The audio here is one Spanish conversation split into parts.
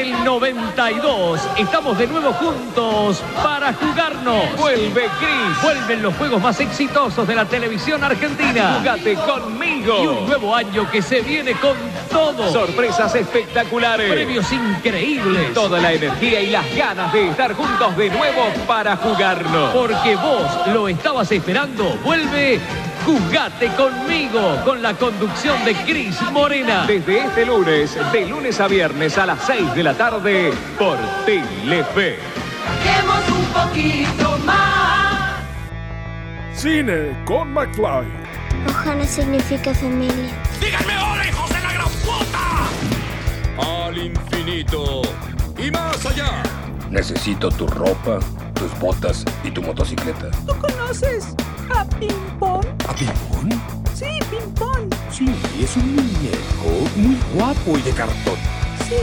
el 92. Estamos de nuevo juntos para jugarnos. Vuelve Cris. Vuelven los juegos más exitosos de la televisión argentina. Jugate conmigo. Y un nuevo año que se viene con todo. Sorpresas espectaculares. Premios increíbles. Toda la energía y las ganas de estar juntos de nuevo para jugarnos. Porque vos lo estabas esperando. Vuelve Jugate conmigo con la conducción de Cris Morena. Desde este lunes, de lunes a viernes a las 6 de la tarde por Telefe. Un poquito más. Cine con McFly. Ojana significa familia. ¡Díganme hola, hijos de la gran puta! Al infinito y más allá. Necesito tu ropa, tus botas y tu motocicleta. ¿Tú conoces a Ping Pong? ¿A Ping-Pong? Sí, Ping Pong. Sí, es un muñeco muy guapo y de cartón. Sí.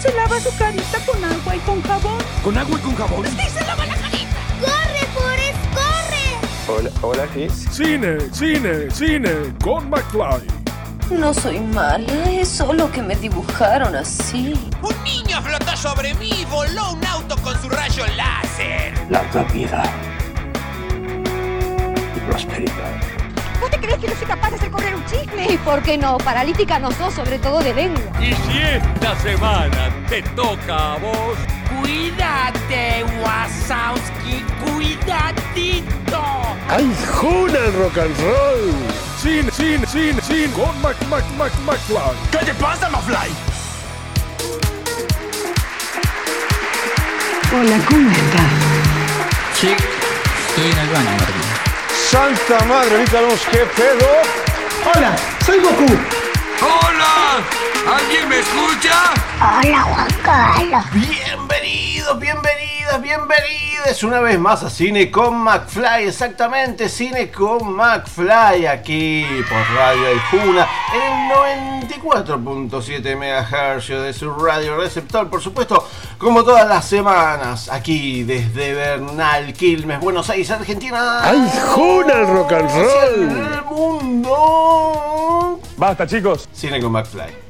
Se lava su carita con agua y con jabón. ¿Con agua y con jabón? Sí, se lava la carita. ¡Corre, Forrest, corre! Hola, hola, Chris. Cine, cine, cine con McFly. No soy mala, es solo que me dibujaron así. Un niño flotó sobre mí y voló un auto con su rayo láser. Vida y prosperidad. ¿Vos te crees que no soy capaz de hacer correr un chisme? ¿Y por qué no? Paralítica no sos, sobre todo de lengua. Y si esta semana te toca a vos, Cuídate, Wasowski, cuidadito. ¡Ay, Juna el rock and roll! Cine, cine, cine, cine con Mac, Mac, Mac, McFly. ¿Qué te pasa, Mafly? Hola, ¿cómo estás? Sí, estoy en el baño, Martín. Santa madre, ahorita vemos qué pedo. Hola, soy Goku. ¡Hola! ¿Alguien me escucha? Hola, Juan Carlos. Bienvenidos, bienvenidas, bienvenidos una vez más a Cine con McFly, exactamente, Cine con McFly, aquí por Radio Aijuna, en el 94.7 MHz de su radio receptor, por supuesto, como todas las semanas, aquí desde Bernal, Quilmes, Buenos Aires, Argentina. ¡Ay, Juna el rock and roll! el mundo! Basta, chicos. Cine con McFly.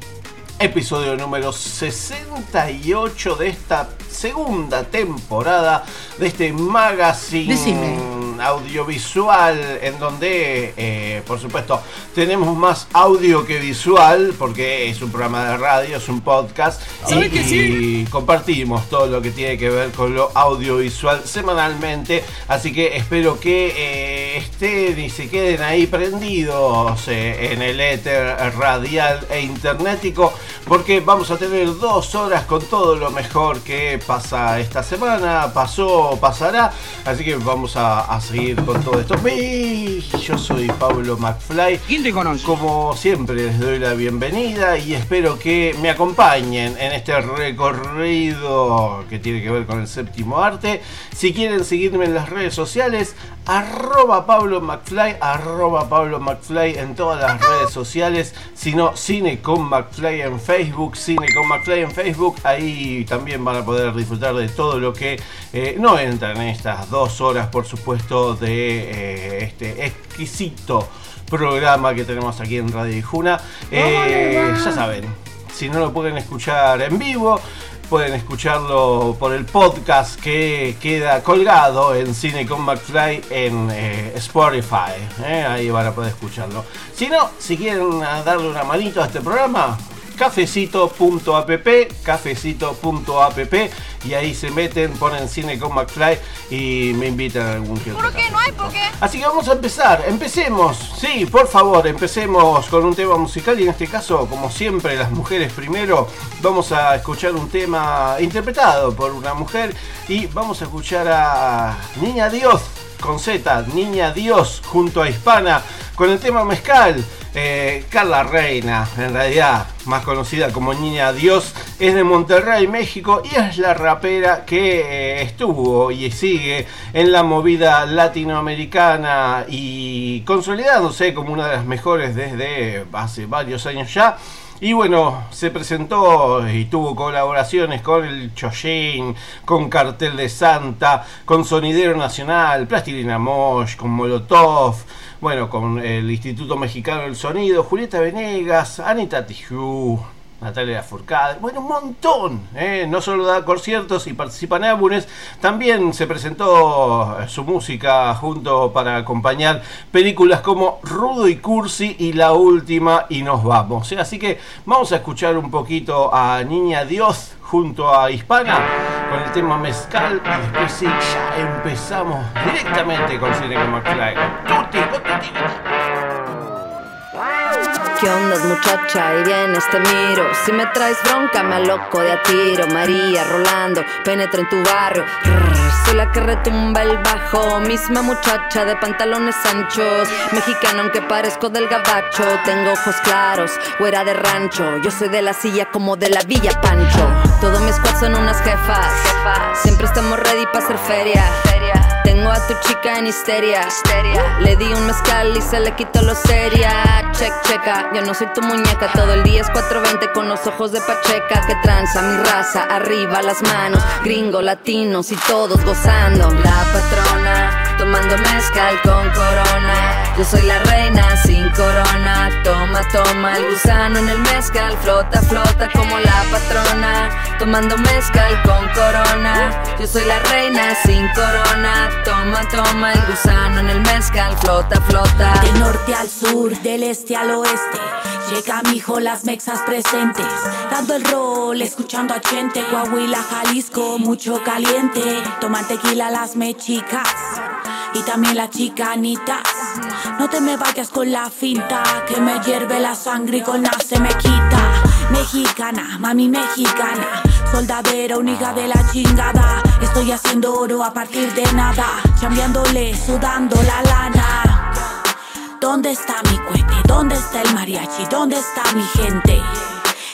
Episodio número 68 de esta segunda temporada de este magazine. Audiovisual en donde, eh, por supuesto, tenemos más audio que visual porque es un programa de radio, es un podcast y, ¿Sabe que sí? y compartimos todo lo que tiene que ver con lo audiovisual semanalmente. Así que espero que eh, estén y se queden ahí prendidos eh, en el éter radial e internetico porque vamos a tener dos horas con todo lo mejor que pasa esta semana, pasó, pasará. Así que vamos a, a seguir con todo esto. Yo soy Pablo McFly. ¿Quién te conoce? Como siempre les doy la bienvenida y espero que me acompañen en este recorrido que tiene que ver con el séptimo arte. Si quieren seguirme en las redes sociales, arroba Pablo McFly, arroba Pablo McFly en todas las redes sociales. Si no, Cine con McFly en Facebook, Cine con McFly en Facebook. Ahí también van a poder disfrutar de todo lo que eh, no entra en estas dos horas, por supuesto, de eh, este exquisito programa que tenemos aquí en Radio Ijuna. Eh, ya saben, si no lo pueden escuchar en vivo, pueden escucharlo por el podcast que queda colgado en Cine con McFly en eh, Spotify. eh, Ahí van a poder escucharlo. Si no, si quieren ah, darle una manito a este programa, cafecito.app, cafecito.app y ahí se meten, ponen Cine con McFly y me invitan a algún que ¿Por qué? ¿No hay por qué? Así que vamos a empezar, empecemos, sí, por favor, empecemos con un tema musical y en este caso, como siempre, las mujeres primero, vamos a escuchar un tema interpretado por una mujer y vamos a escuchar a Niña Dios con Z, Niña Dios junto a Hispana con el tema Mezcal. Eh, Carla Reina, en realidad más conocida como Niña Dios, es de Monterrey, México y es la rapera que eh, estuvo y sigue en la movida latinoamericana y consolidándose como una de las mejores desde hace varios años ya. Y bueno, se presentó y tuvo colaboraciones con el Choyin, con Cartel de Santa, con Sonidero Nacional, Plastilina Mosh, con Molotov, bueno, con el Instituto Mexicano del Sonido, Julieta Venegas, Anita Tijoux, Natalia Furcade, bueno, un montón. ¿eh? No solo da conciertos y participa en álbumes, también se presentó su música junto para acompañar películas como Rudo y Cursi y La Última y Nos Vamos. ¿eh? Así que vamos a escuchar un poquito a Niña Dios junto a Hispana con el tema Mezcal y después sí, ya empezamos directamente con Cine con McFly. Tutti, ¿Qué onda muchacha? Y vienes te miro. Si me traes bronca me aloco de a tiro. María Rolando, penetra en tu barrio. Soy la que retumba el bajo. Misma muchacha de pantalones anchos. Mexicana aunque parezco del gabacho. Tengo ojos claros, güera de rancho. Yo soy de la silla como de la Villa Pancho. Todos mis squad son unas jefas. Siempre estamos ready para hacer feria tengo a tu chica en histeria. Le di un mezcal y se le quitó lo seria. Check, checa, yo no soy tu muñeca. Todo el día es 420 con los ojos de Pacheca. Que tranza mi raza, arriba las manos. Gringo, latinos y todos gozando. La patrona, tomando mezcal con corona. Yo soy la reina sin corona. Toma, toma el gusano en el mezcal. Flota, flota como la patrona. Tomando mezcal con corona. Yo soy la reina sin corona. Toma, toma el gusano en el mezcal. Flota, flota. Del norte al sur, del este al oeste. Llega mi hijo, las mexas presentes. Dando el rol, escuchando a gente. Coahuila, Jalisco, mucho caliente. Toman tequila las mechicas. Y también las chicanitas. No te me vayas con la finta. Que me hierve la sangre y con la se me quita. Mexicana, mami mexicana. Soldadera, una hija de la chingada. Estoy haciendo oro a partir de nada. Chambeándole, sudando la lana. ¿Dónde está mi cohete? ¿Dónde está el mariachi? ¿Dónde está mi gente?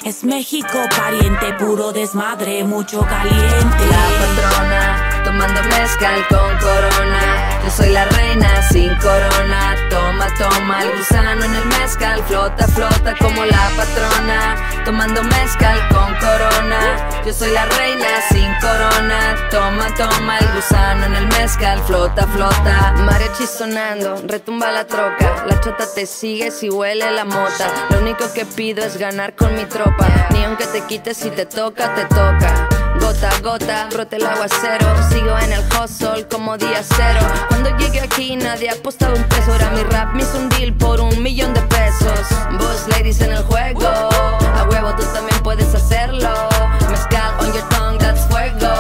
Es México pariente, puro desmadre, mucho caliente. La patrona, tomando mezcal con corona. Yo soy la reina sin corona. Toma, toma el gusano en el mezcal. Flota, flota como la patrona. Tomando mezcal con corona. Yo soy la reina sin corona. Toma, toma el gusano en el mezcal. Flota, flota. Mariachi sonando, retumba la troca. La chota te sigue si huele la mota. Lo único que pido es ganar con mi tropa. Ni aunque te quites si te toca, te toca. Gota a gota, brote el aguacero. Sigo en el hustle como día cero. Cuando llegué aquí nadie apostaba un peso. Era mi rap, me hizo un deal por un millón de pesos. Boss ladies en el juego. A huevo tú también puedes hacerlo. Mezcal on your tongue, that's fuego.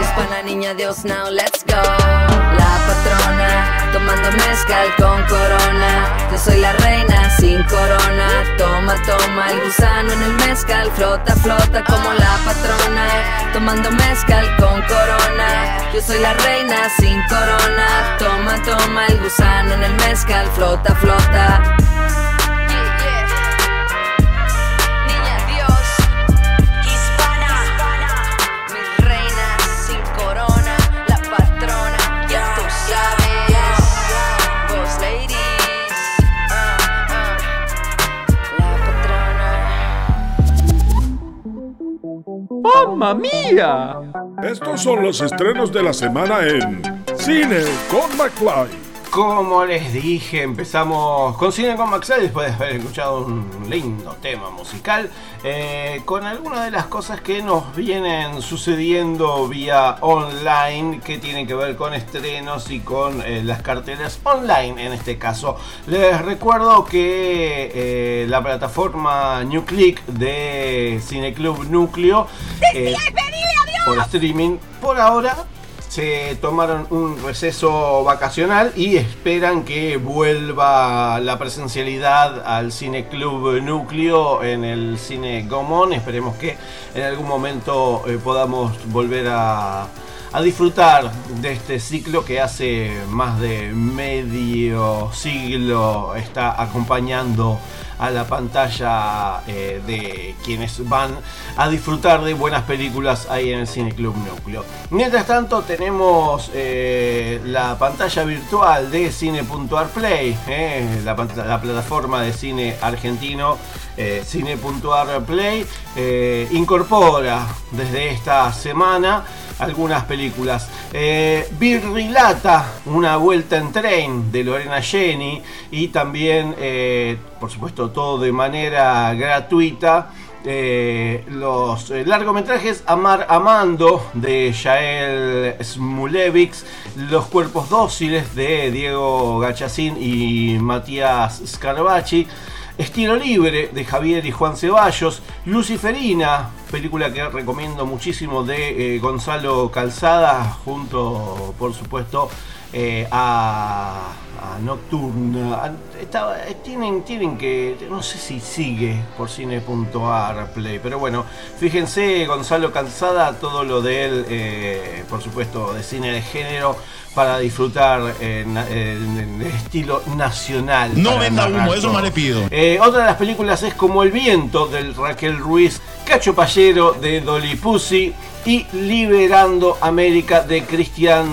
Hispana niña Dios, now let's go. La patrona, tomando mezcal con corona. Yo soy la reina sin corona. Toma, toma el gusano en el mezcal. Flota, flota como la patrona. Tomando mezcal con corona. Yo soy la reina sin corona. Toma, toma el gusano en el mezcal. Flota, flota. ¡Mamma mía! Estos son los estrenos de la semana en Cine con McFly. Como les dije, empezamos con Cine con Maxwell después de haber escuchado un lindo tema musical eh, con algunas de las cosas que nos vienen sucediendo vía online que tienen que ver con estrenos y con eh, las carteras online en este caso. Les recuerdo que eh, la plataforma New Click de Cineclub Núcleo por streaming por ahora se tomaron un receso vacacional y esperan que vuelva la presencialidad al Cine Club Núcleo en el Cine Gomón. Esperemos que en algún momento eh, podamos volver a, a disfrutar de este ciclo que hace más de medio siglo está acompañando a la pantalla eh, de quienes van a disfrutar de buenas películas ahí en el Cine Club Núcleo. Mientras tanto tenemos eh, la pantalla virtual de Cine.arplay, eh, la, plataforma de cine argentino Cine.arplay incorpora desde esta semana algunas películas. Eh, una vuelta en tren de Lorena Jenny y también, eh, por supuesto, todo de manera gratuita. eh, los eh, largometrajes Amar Amando de Yael Smulevix, Los cuerpos dóciles de Diego Gachacín y Matías Scarabacci, Estilo Libre de Javier y Juan Ceballos, Luciferina, película que recomiendo muchísimo de Gonzalo Calzada, junto por supuesto eh, a, a Nocturne. A- estaba- eh, tienen, tienen que, no sé si sigue por cine.ar play, pero bueno, fíjense Gonzalo Calzada, todo lo de él, eh, por supuesto, de cine de género para disfrutar en, en- en estilo nacional. No venda humo, eso más le pido. Eh, otra de las películas es Como el viento del Raquel Ruiz, Cacho Payero de Dolly Pussy y Liberando América de Cristian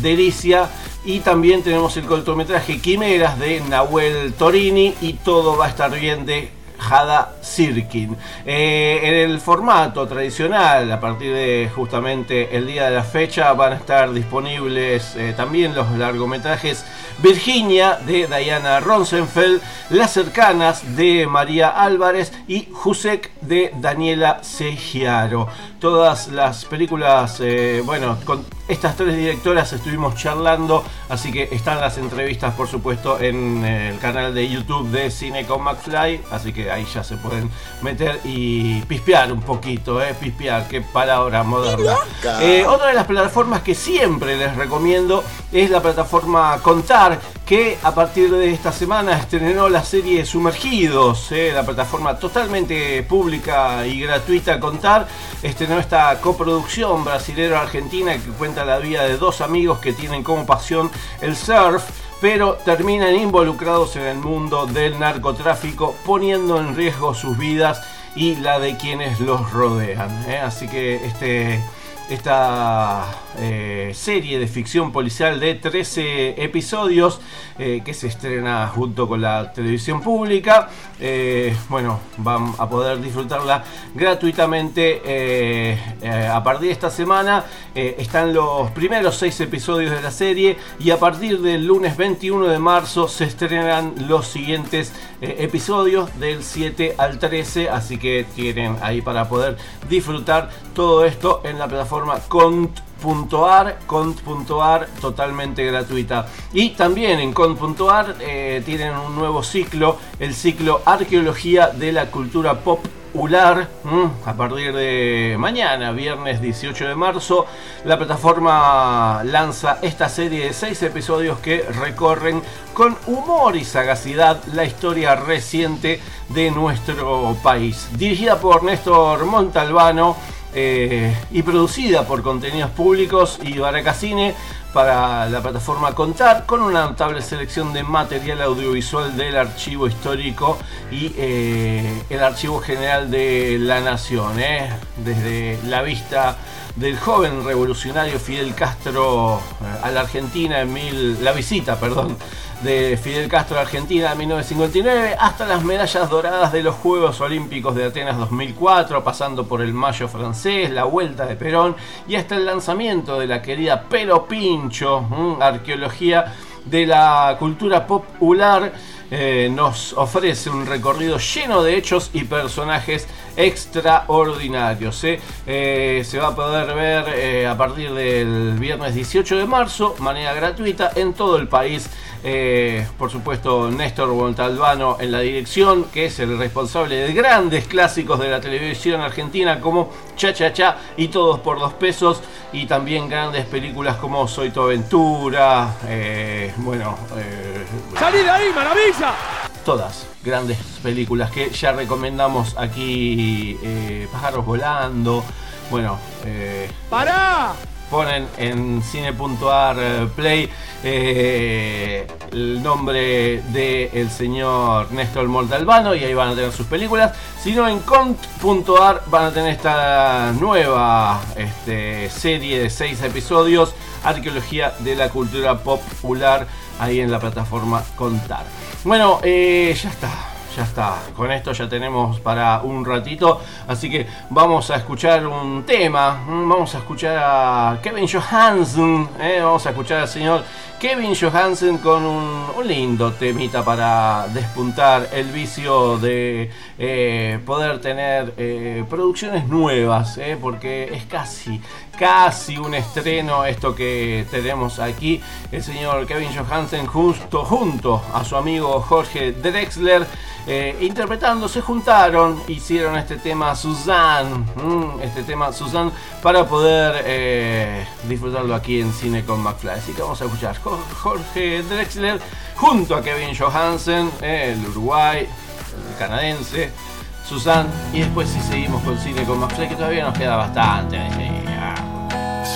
Delicia. Y también tenemos el cortometraje Quimeras de Nahuel Torini y todo va a estar bien de Jada Sirkin. Eh, en el formato tradicional, a partir de justamente el día de la fecha, van a estar disponibles eh, también los largometrajes Virginia de Diana Ronsenfeld, Las cercanas de María Álvarez y Jusek de Daniela Segiaro. Todas las películas, eh, bueno, con estas tres directoras estuvimos charlando, así que están las entrevistas, por supuesto, en el canal de YouTube de Cine con McFly, así que ahí ya se pueden meter y pispear un poquito, eh, pispear, qué palabra moderna. Eh, otra de las plataformas que siempre les recomiendo es la plataforma Contar, que a partir de esta semana estrenó la serie Sumergidos, eh, la plataforma totalmente pública y gratuita Contar, estrenó esta coproducción brasilero-argentina que cuenta la vida de dos amigos que tienen como pasión el surf pero terminan involucrados en el mundo del narcotráfico, poniendo en riesgo sus vidas y la de quienes los rodean. ¿eh? Así que este, esta eh, serie de ficción policial de 13 episodios eh, que se estrena junto con la televisión pública, eh, bueno, van a poder disfrutarla gratuitamente a partir de esta semana. están los primeros seis episodios de la serie y a partir del lunes 21 de marzo se estrenan los siguientes episodios del 7 al 13, así que tienen ahí para poder disfrutar todo esto en la plataforma cont.ar, cont.ar totalmente gratuita. Y también en cont.ar eh, tienen un nuevo ciclo, el ciclo Arqueología de la Cultura Pop mm, a partir de mañana, viernes 18 de marzo, la plataforma lanza esta serie de seis episodios que recorren con humor y sagacidad la historia reciente de nuestro país. Dirigida por Néstor Montalbano eh, y producida por Contenidos Públicos y Baracacine para la plataforma Contar, con una notable selección de material audiovisual del archivo histórico y eh, el archivo general de la nación, eh, desde la vista del joven revolucionario Fidel Castro eh, a la Argentina en mil, la visita, perdón, de Fidel Castro a Argentina en 1959 hasta las medallas doradas de los Juegos Olímpicos de Atenas 2004, pasando por el Mayo francés, la vuelta de Perón y hasta el lanzamiento de la querida Pero Pincho, arqueología de la cultura popular. Eh, nos ofrece un recorrido lleno de hechos y personajes extraordinarios. ¿eh? Eh, se va a poder ver a partir del viernes 18 de marzo, manera gratuita, en todo el país. Eh, por supuesto, Néstor Montalbano en la dirección, que es el responsable de grandes clásicos de la televisión argentina como Cha Cha Cha y Todos por dos pesos, y también grandes películas como Soy tu aventura, eh, bueno, eh, ¡Salí de ahí, maravilla! todas grandes películas que ya recomendamos aquí, eh, Pájaros Volando, bueno, ¡Pará! Ponen en cine.ar eh, play eh, el nombre del señor Néstor Montalbano y ahí van a tener sus películas. Si no, en cont.ar van a tener esta nueva este, serie de seis episodios, Arqueología de la Cultura Popular, ahí en la plataforma Contar. Bueno, eh, ya está. Ya está, con esto ya tenemos para un ratito, así que vamos a escuchar un tema, vamos a escuchar a Kevin Johansen, eh, vamos a escuchar al señor Kevin Johansen con un, lindo temita para despuntar el vicio de eh, poder tener eh, producciones nuevas, eh, porque es casi, casi un estreno esto que tenemos aquí. El señor Kevin Johansen justo junto a su amigo Jorge Drexler. interpretando, se juntaron, hicieron este tema Suzanne, mm, este tema Suzanne para poder disfrutarlo aquí en Cine con McFly. Así que vamos a escuchar Jorge Drexler junto a Kevin Johansen, el Uruguay, el canadiense, Susan, y después si seguimos con cine con McFly, que todavía nos queda bastante.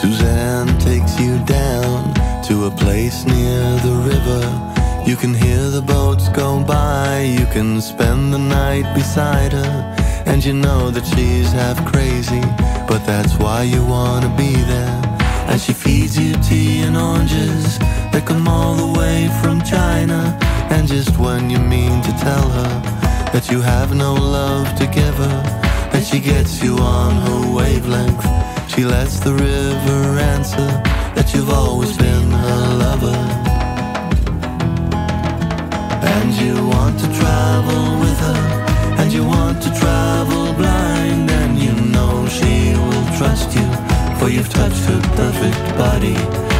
Suzanne takes you down to a place near the river. You can hear the boats go by, you can spend the night beside her. And you know that she's half crazy, but that's why you wanna be there. And she feeds you tea and oranges that come all the way from China. And just when you mean to tell her that you have no love to give her, and she gets you on her wavelength, she lets the river answer that you've always been her lover. And you want to travel with her, and you want to travel blind, and you know she will trust you for you've touched her perfect body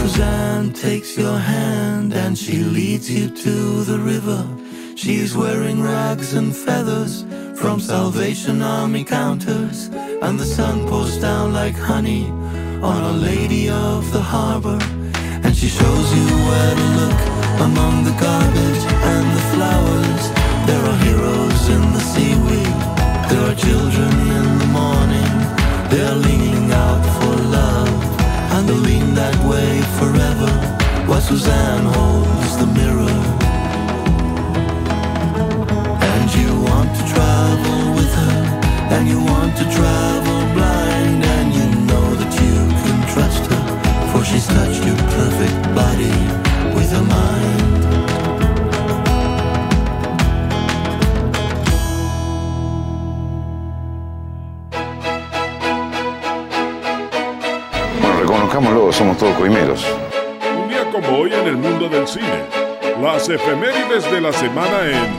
Suzanne takes your hand and she leads you to the river. She's wearing rags and feathers from Salvation Army counters, and the sun pours down like honey on a lady of the harbor. And she shows you where to look among the garbage and the flowers. There are heroes in the seaweed, there are children Suzanne efemérides de la semana en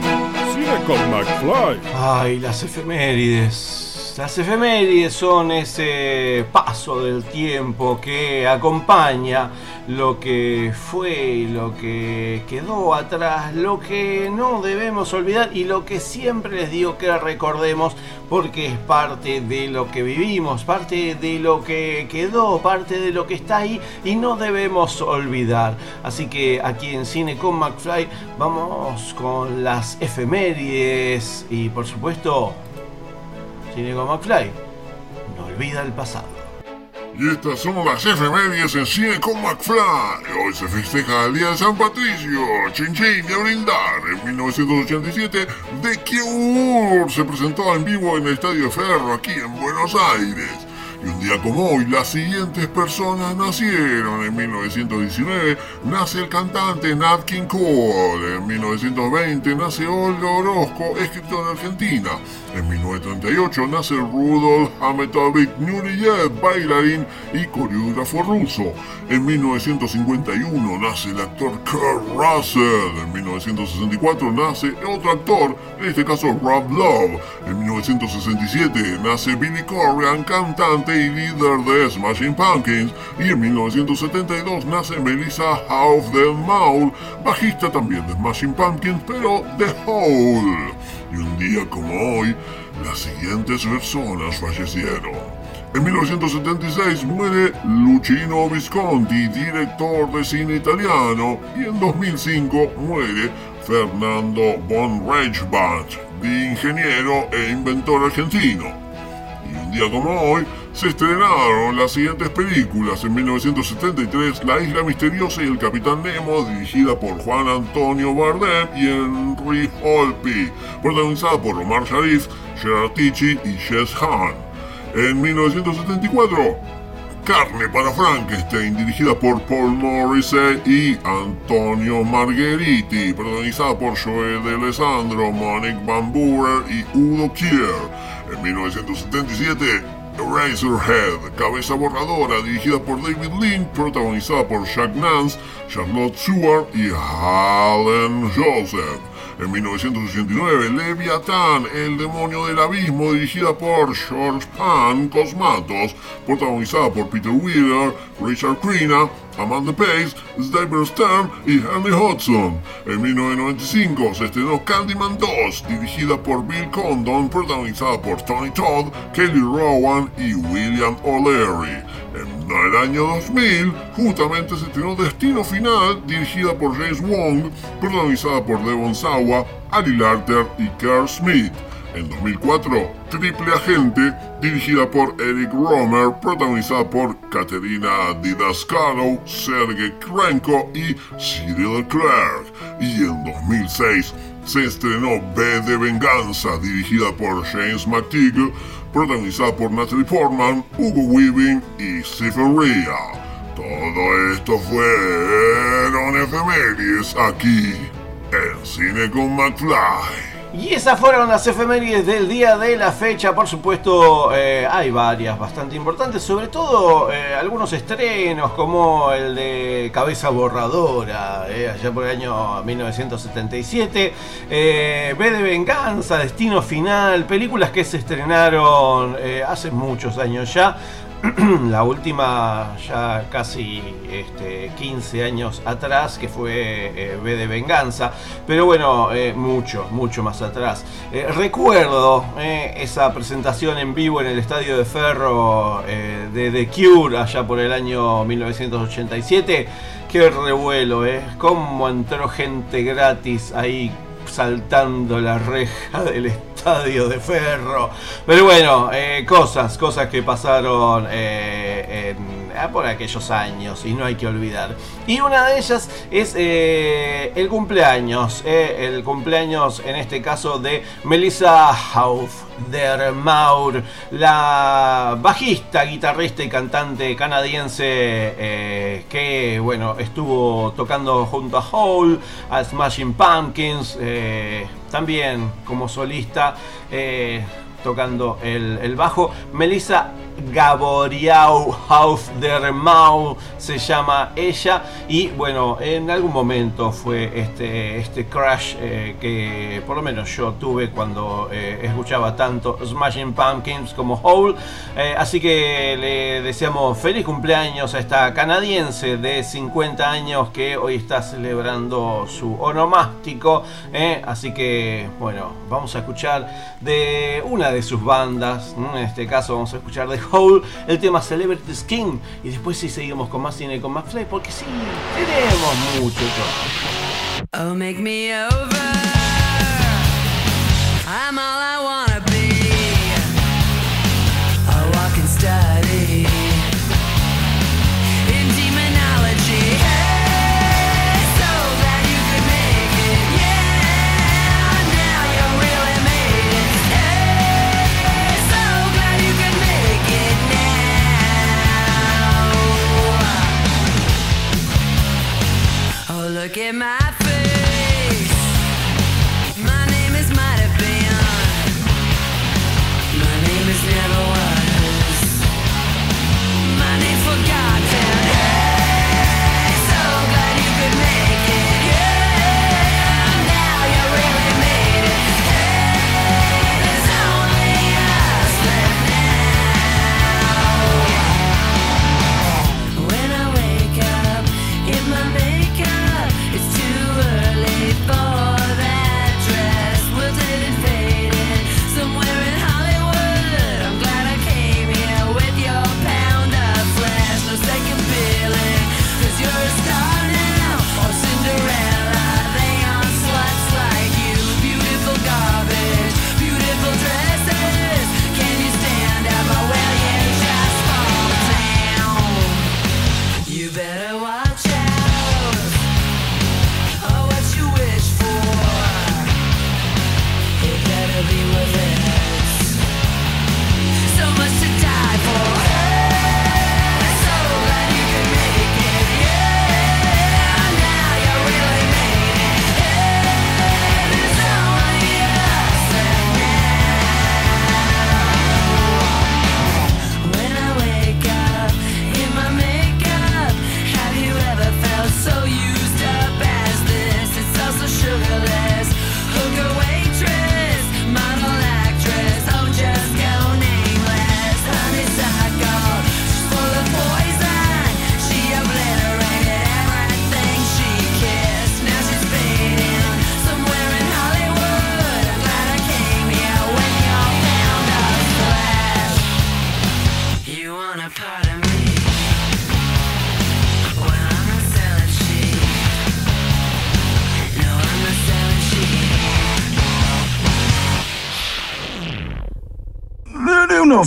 Cine con McFly. Ay, las efemérides. Las efemérides son ese paso del tiempo que acompaña lo que fue, lo que quedó atrás, lo que no debemos olvidar y lo que siempre les digo que recordemos porque es parte de lo que vivimos, parte de lo que quedó, parte de lo que está ahí y no debemos olvidar. Así que aquí en Cine con McFly vamos con las efemérides y por supuesto Cine con McFly no olvida el pasado. Y estas son las efemérides en Cine con McFly. Hoy se festeja el Día de San Patricio, Chin Chin a brindar. En 1987, The Cure se presentó en vivo en el Estadio Ferro aquí en Buenos Aires. Y un día como hoy, las siguientes personas nacieron. En 1919 nace el cantante Nat King Cole. En 1920 nace Olga Orozco, escritor en Argentina. En 1938 nace Rudolf Ahmetovich Nureyev, bailarín y coreógrafo ruso. En 1951 nace el actor Kurt Russell. En 1964 nace otro actor, en este caso Rob Love. En 1967 nace Billy Corgan, cantante cantante y líder de Smashing Pumpkins, y en 1972 nace Melissa Auf del Maul, bajista también de Smashing Pumpkins, pero de Hole. Y un día como hoy, las siguientes personas fallecieron. En 1976 muere Luchino Visconti, director de cine italiano, y en 2005 muere Fernando von Reichbach, ingeniero e inventor argentino. Y un día como hoy se estrenaron las siguientes películas. En 1973, La Isla Misteriosa y el Capitán Nemo, dirigida por Juan Antonio Bardem y Henry Holpe, protagonizada por Omar Sharif, Gerard Ticci y Jess Hahn. En 1974, Carne para Frankenstein, dirigida por Paul Morrissey y Antonio Margheriti, protagonizada por Joel de Alessandro, Monique Van Buren y Udo Kier. En 1977, Razorhead, Cabeza Borradora, dirigida por David Lynch, protagonizada por Jack Nance, Charlotte Stewart y Alan Joseph. En 1989, Leviathan, El demonio del abismo, dirigida por George Pan Cosmatos, protagonizada por Peter Wheeler, Richard Crenna, Amanda Pace, Stephen Stern y Henry Hudson. En 1995 se estrenó Candyman 2, dirigida por Bill Condon, protagonizada por Tony Todd, Kelly Rowan y William O'Leary. En el año 2000, justamente se estrenó Destino Final, dirigida por James Wong, protagonizada por Devon Sawa, Ali Larter y Kerr Smith. En 2004, Triple Agente, dirigida por Eric Romer, protagonizada por Katerina Didascalo, Sergei Krenko y Cyril Clark. Y en 2006 se estrenó B de Venganza, dirigida por James McTeague, protagonizada por Natalie Portman, Hugo Weaving y Stephen Rea. Todo esto fueron efemérides aquí en Cine con McFly. Y esas fueron las efemérides del día de la fecha. Por supuesto, eh, hay varias bastante importantes, sobre todo eh, algunos estrenos como el de Cabeza Borradora, eh, allá por el año 1977, B de Venganza, Destino Final, películas que se estrenaron hace muchos años ya. la última ya casi este, 15 años atrás, que fue eh, B de Venganza, pero bueno, eh, mucho, mucho más atrás. Eh, recuerdo esa presentación en vivo en el Estadio de Ferro de The Cure allá por el año 1987. Qué revuelo, ¿eh? Cómo entró gente gratis ahí saltando la reja del estadio de ferro. Pero bueno, eh, cosas, cosas que pasaron eh, ah, por aquellos años y no hay que olvidar. Y una de ellas es eh, el cumpleaños, el cumpleaños en este caso de Melissa Hauf der Maur, la bajista, guitarrista y cantante canadiense eh, que bueno estuvo tocando junto a Hole, a Smashing Pumpkins, eh, también como solista. Eh, tocando el, el, bajo. Melissa Gaboriau Mau se llama ella. Y bueno en algún momento fue este, este crash eh, que por lo menos yo tuve cuando eh, escuchaba tanto Smashing Pumpkins como Hole. Eh, así que le deseamos feliz cumpleaños a esta canadiense de 50 años que hoy está celebrando su onomástico así que bueno vamos a escuchar de una de sus bandas en este caso vamos a escuchar de El tema Celebrity Skin. Y después sí seguimos con más cine con más play, porque sí, tenemos mucho. Oh, make me over. I'm all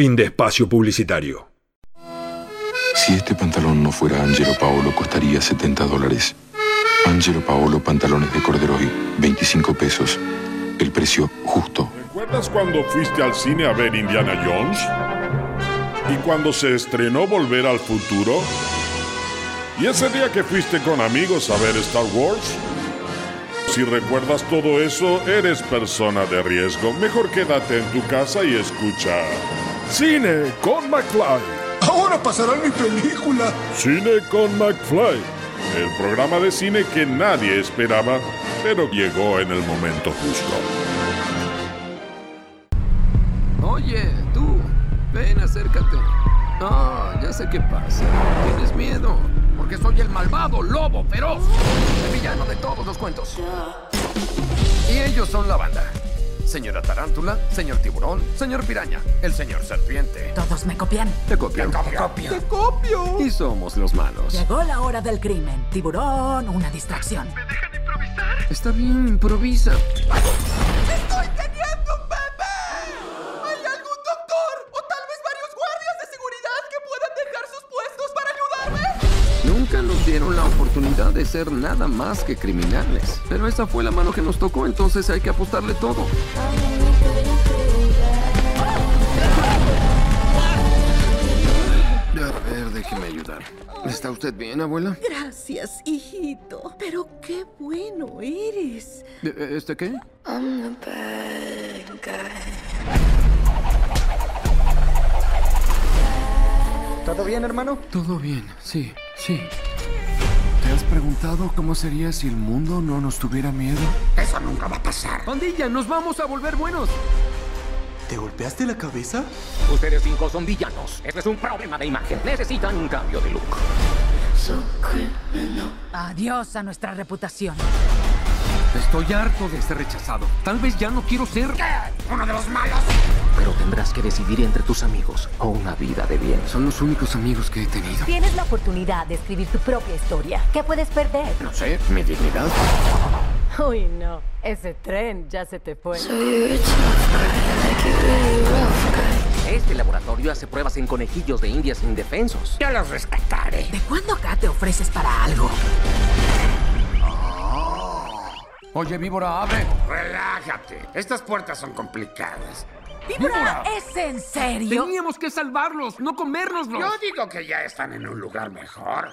Fin de espacio publicitario. Si este pantalón no fuera Angelo Paolo, costaría 70 dólares. Angelo Paolo, pantalones de corderoy, 25 pesos. El precio justo. ¿Recuerdas cuando fuiste al cine a ver Indiana Jones? ¿Y cuando se estrenó Volver al Futuro? ¿Y ese día que fuiste con amigos a ver Star Wars? Si recuerdas todo eso, eres persona de riesgo. Mejor quédate en tu casa y escucha. Cine con McFly. Ahora pasará mi película. Cine con McFly. El programa de cine que nadie esperaba, pero llegó en el momento justo. Oye, tú, ven, acércate. Ah, ya sé qué pasa. Tienes miedo. Porque soy el malvado lobo feroz. El villano de todos los cuentos. Y ellos son la banda. Señora Tarántula, señor Tiburón, señor Piraña, el señor Serpiente. Todos me copian. Te copian. Te copio. Te copio. Y somos los malos. Llegó la hora del crimen. Tiburón, una distracción. ¿Me dejan improvisar? Está bien, improvisa. ¡Estoy teniendo Nunca nos dieron la oportunidad de ser nada más que criminales. Pero esa fue la mano que nos tocó, entonces hay que apostarle todo. A ver, déjeme ayudar. ¿Está usted bien, abuela? Gracias, hijito. Pero qué bueno eres. ¿E- ¿Este qué? ¿Todo bien, hermano? Todo bien, sí, sí. ¿Te has preguntado cómo sería si el mundo no nos tuviera miedo? Eso nunca va a pasar. Pandilla, nos vamos a volver buenos. ¿Te golpeaste la cabeza? Ustedes cinco son villanos. Este es un problema de imagen. Necesitan un cambio de look. Adiós a nuestra reputación. Estoy harto de ser rechazado. Tal vez ya no quiero ser. ¿Uno de los malos? Pero tendrás que decidir entre tus amigos o una vida de bien. Son los únicos amigos que he tenido. Tienes la oportunidad de escribir tu propia historia. ¿Qué puedes perder? No sé, mi dignidad. Uy, no. Ese tren ya se te fue. Este laboratorio hace pruebas en conejillos de indias indefensos. Yo los rescataré. ¿De cuándo acá te ofreces para algo? Oye, víbora, abre. Relájate. Estas puertas son complicadas. ¿Víbora? ¿Es en serio? Teníamos que salvarlos, no comérnoslos. Yo digo que ya están en un lugar mejor.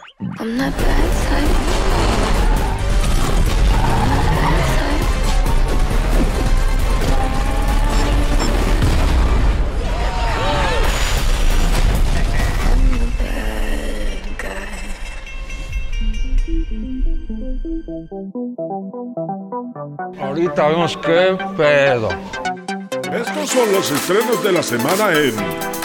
Ahorita vemos qué pedo. Estos son los estrenos de la semana en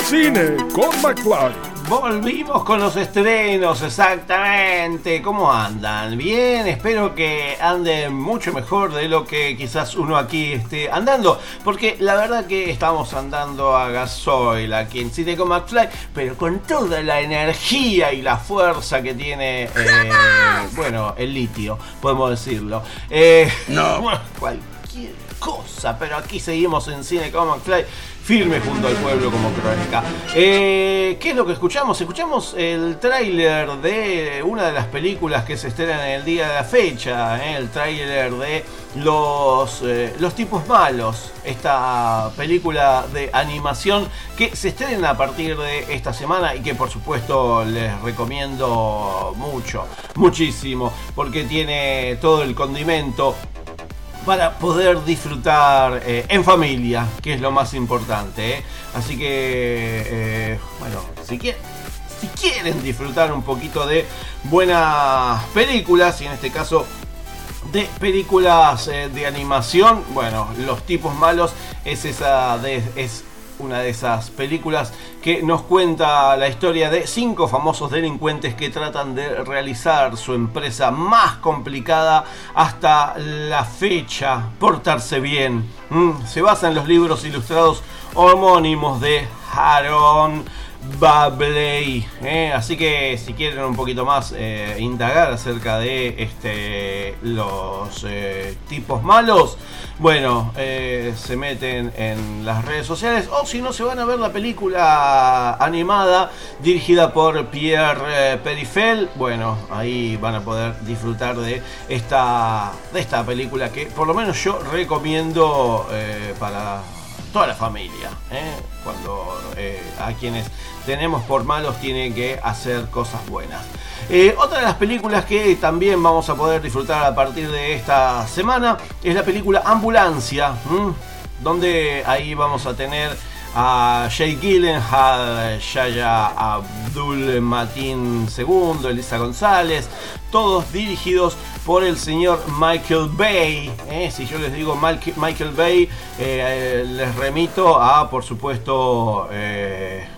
Cine con McFly. Volvimos con los estrenos, exactamente. ¿Cómo andan? Bien, espero que anden mucho mejor de lo que quizás uno aquí esté andando. Porque la verdad que estamos andando a gasoil aquí en Cine con McFly, pero con toda la energía y la fuerza que tiene, eh, bueno, el litio, podemos decirlo. Eh, no, cualquier pero aquí seguimos en Cine con McFly firme junto al pueblo como crónica. Eh, ¿Qué es lo que escuchamos? Escuchamos el tráiler de una de las películas que se estrenan en el día de la fecha, eh, el tráiler de los, eh, los tipos malos, esta película de animación que se estrena a partir de esta semana y que por supuesto les recomiendo mucho, muchísimo, porque tiene todo el condimento para poder disfrutar eh, en familia, que es lo más importante. ¿eh? Así que, eh, bueno, si quieren, si quieren disfrutar un poquito de buenas películas, y en este caso de películas de animación, bueno, Los tipos malos es esa de, es una de esas películas que nos cuenta la historia de cinco famosos delincuentes que tratan de realizar su empresa más complicada hasta la fecha, portarse bien. Mm, se basa en los libros ilustrados homónimos de Aaron Babley. ¿eh? Así que si quieren un poquito más eh, indagar acerca de este, los eh, tipos malos, bueno, se meten en las redes sociales o si no se van a ver la película animada dirigida por Pierre Perifel, bueno, ahí van a poder disfrutar de esta, de esta película que por lo menos yo recomiendo para toda la familia. Cuando a quienes tenemos por malos tiene que hacer cosas buenas. Eh, otra de las películas que también vamos a poder disfrutar a partir de esta semana es la película Ambulancia, donde ahí vamos a tener a Jay Gyllenhaal, Shaya Abdul Matin II, Elisa González, todos dirigidos por el señor Michael Bay. ¿eh? Si yo les digo Michael Bay, eh, les remito a, por supuesto,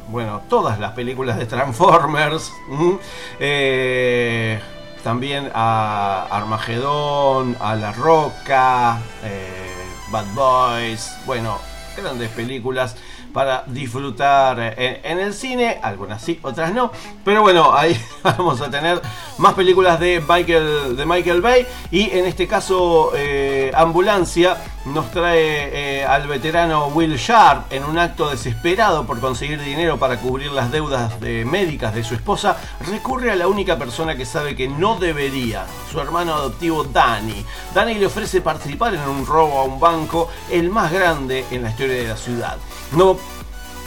bueno, todas las películas de Transformers. también a Armagedón, a La Roca, Bad Boys, bueno, grandes películas para disfrutar eh, en, el cine, algunas sí, otras no, pero bueno, ahí vamos a tener más películas de Michael, de Michael Bay y en este caso eh, Ambulancia nos trae eh, al veterano Will Sharp en un acto desesperado por conseguir dinero para cubrir las deudas de médicas de su esposa, recurre a la única persona que sabe que no debería, su hermano adoptivo Danny. Danny le ofrece participar en un robo a un banco, el más grande en la historia de la ciudad. No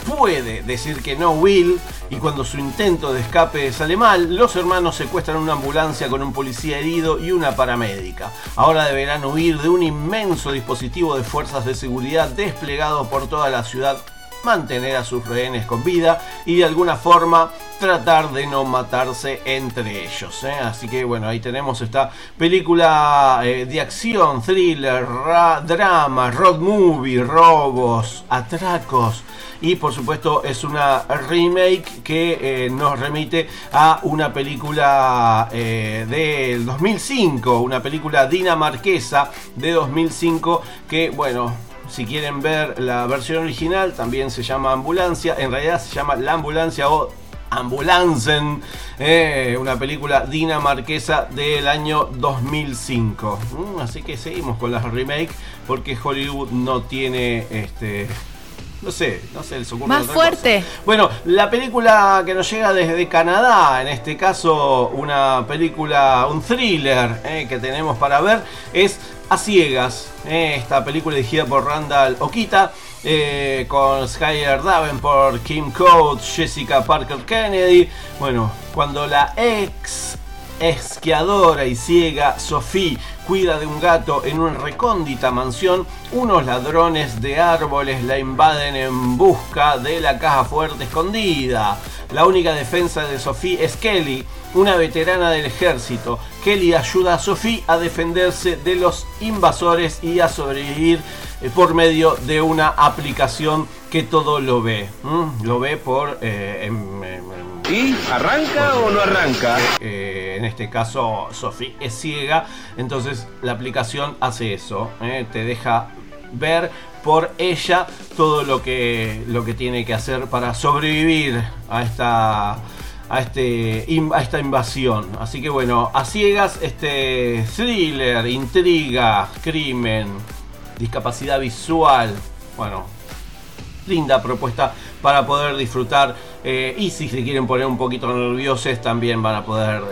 puede decir que no Will y cuando su intento de escape sale mal, los hermanos secuestran una ambulancia con un policía herido y una paramédica. Ahora deberán huir de un inmenso dispositivo de fuerzas de seguridad desplegado por toda la ciudad mantener a sus rehenes con vida y de alguna forma tratar de no matarse entre ellos. ¿eh? Así que bueno, ahí tenemos esta película eh, de acción, thriller, drama, road movie, robos, atracos y por supuesto es una remake que eh, nos remite a una película del 2005, una película dinamarquesa de 2005 que bueno si quieren ver la versión original, también se llama Ambulancia. En realidad se llama La Ambulancia o Ambulancen, eh, una película dinamarquesa del año 2005. Mm, así que seguimos con las remake porque Hollywood no tiene este no sé, no sé, el Más fuerte. Bueno, la película que nos llega desde Canadá, en este caso una película, un thriller eh, que tenemos para ver, es A Ciegas. Eh, esta película dirigida por Randall Okita. Eh, con Skyler Davenport, Kim Coates, Jessica Parker Kennedy. Bueno, cuando la ex esquiadora y ciega Sophie cuida de un gato en una recóndita mansión, unos ladrones de árboles la invaden en busca de la caja fuerte escondida. La única defensa de Sophie es Kelly, una veterana del ejército. Kelly ayuda a Sophie a defenderse de los invasores y a sobrevivir eh, por medio de una aplicación que todo lo ve. Lo ve por... eh, em- em- em- ¿Y arranca o no arranca? eh, en este caso Sophie es ciega, entonces la aplicación hace eso, ¿eh? te deja ver por ella todo lo que, lo que tiene que hacer para sobrevivir a esta, a, este, a esta invasión. Así que bueno, a ciegas este thriller, intriga, crimen, discapacidad visual, bueno, linda propuesta para poder disfrutar. eh, y si se quieren poner un poquito nerviosos, también van a poder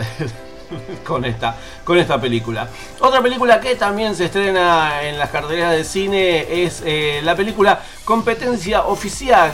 con esta, con esta película. Otra película que también se estrena en las carteleras de cine es eh, la película Competencia Oficial,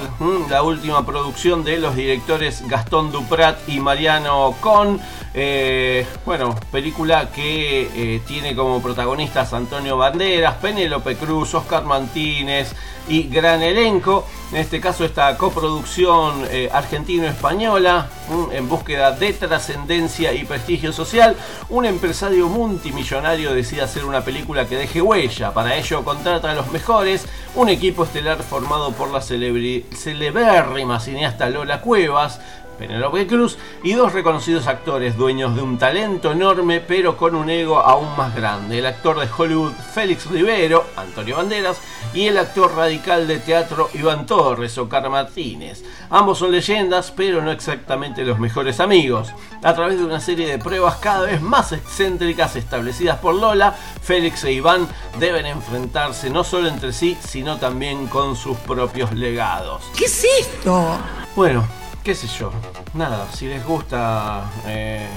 la última producción de los directores Gastón Duprat y Mariano Con. Eh, bueno, película que eh, tiene como protagonistas Antonio Banderas, Penélope Cruz, Oscar Martínez y gran elenco. En este caso esta coproducción eh, argentino-española en búsqueda de trascendencia y prestigio social. Un empresario multimillonario decide hacer una película que deje huella. Para ello contrata a los mejores, un equipo estelar formado por la celebérrima cineasta Lola Cuevas, Penélope Cruz y dos reconocidos actores dueños de un talento enorme pero con un ego aún más grande. El actor de Hollywood Félix Rivero, Antonio Banderas, y el actor radical de teatro Iván Torres, Ocar Martínez. Ambos son leyendas pero no exactamente los mejores amigos. A través de una serie de pruebas cada vez más excéntricas establecidas por Lola, Félix e Iván deben enfrentarse no solo entre sí, sino también con sus propios legados. ¿Qué es esto? Bueno, qué sé yo. Nada, si les gusta. eh,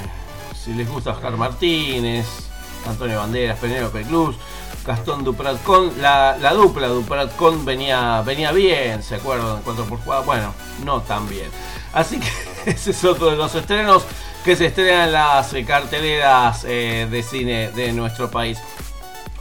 si les gusta Oscar Martínez, Antonio Banderas, Penélope Cruz, Gastón Duprat con. La, la dupla Duprat con venía, venía bien, ¿se acuerdan? 4x4. Bueno, no tan bien. Así que ese es otro de los estrenos que se estrenan en las carteleras eh, de cine de nuestro país.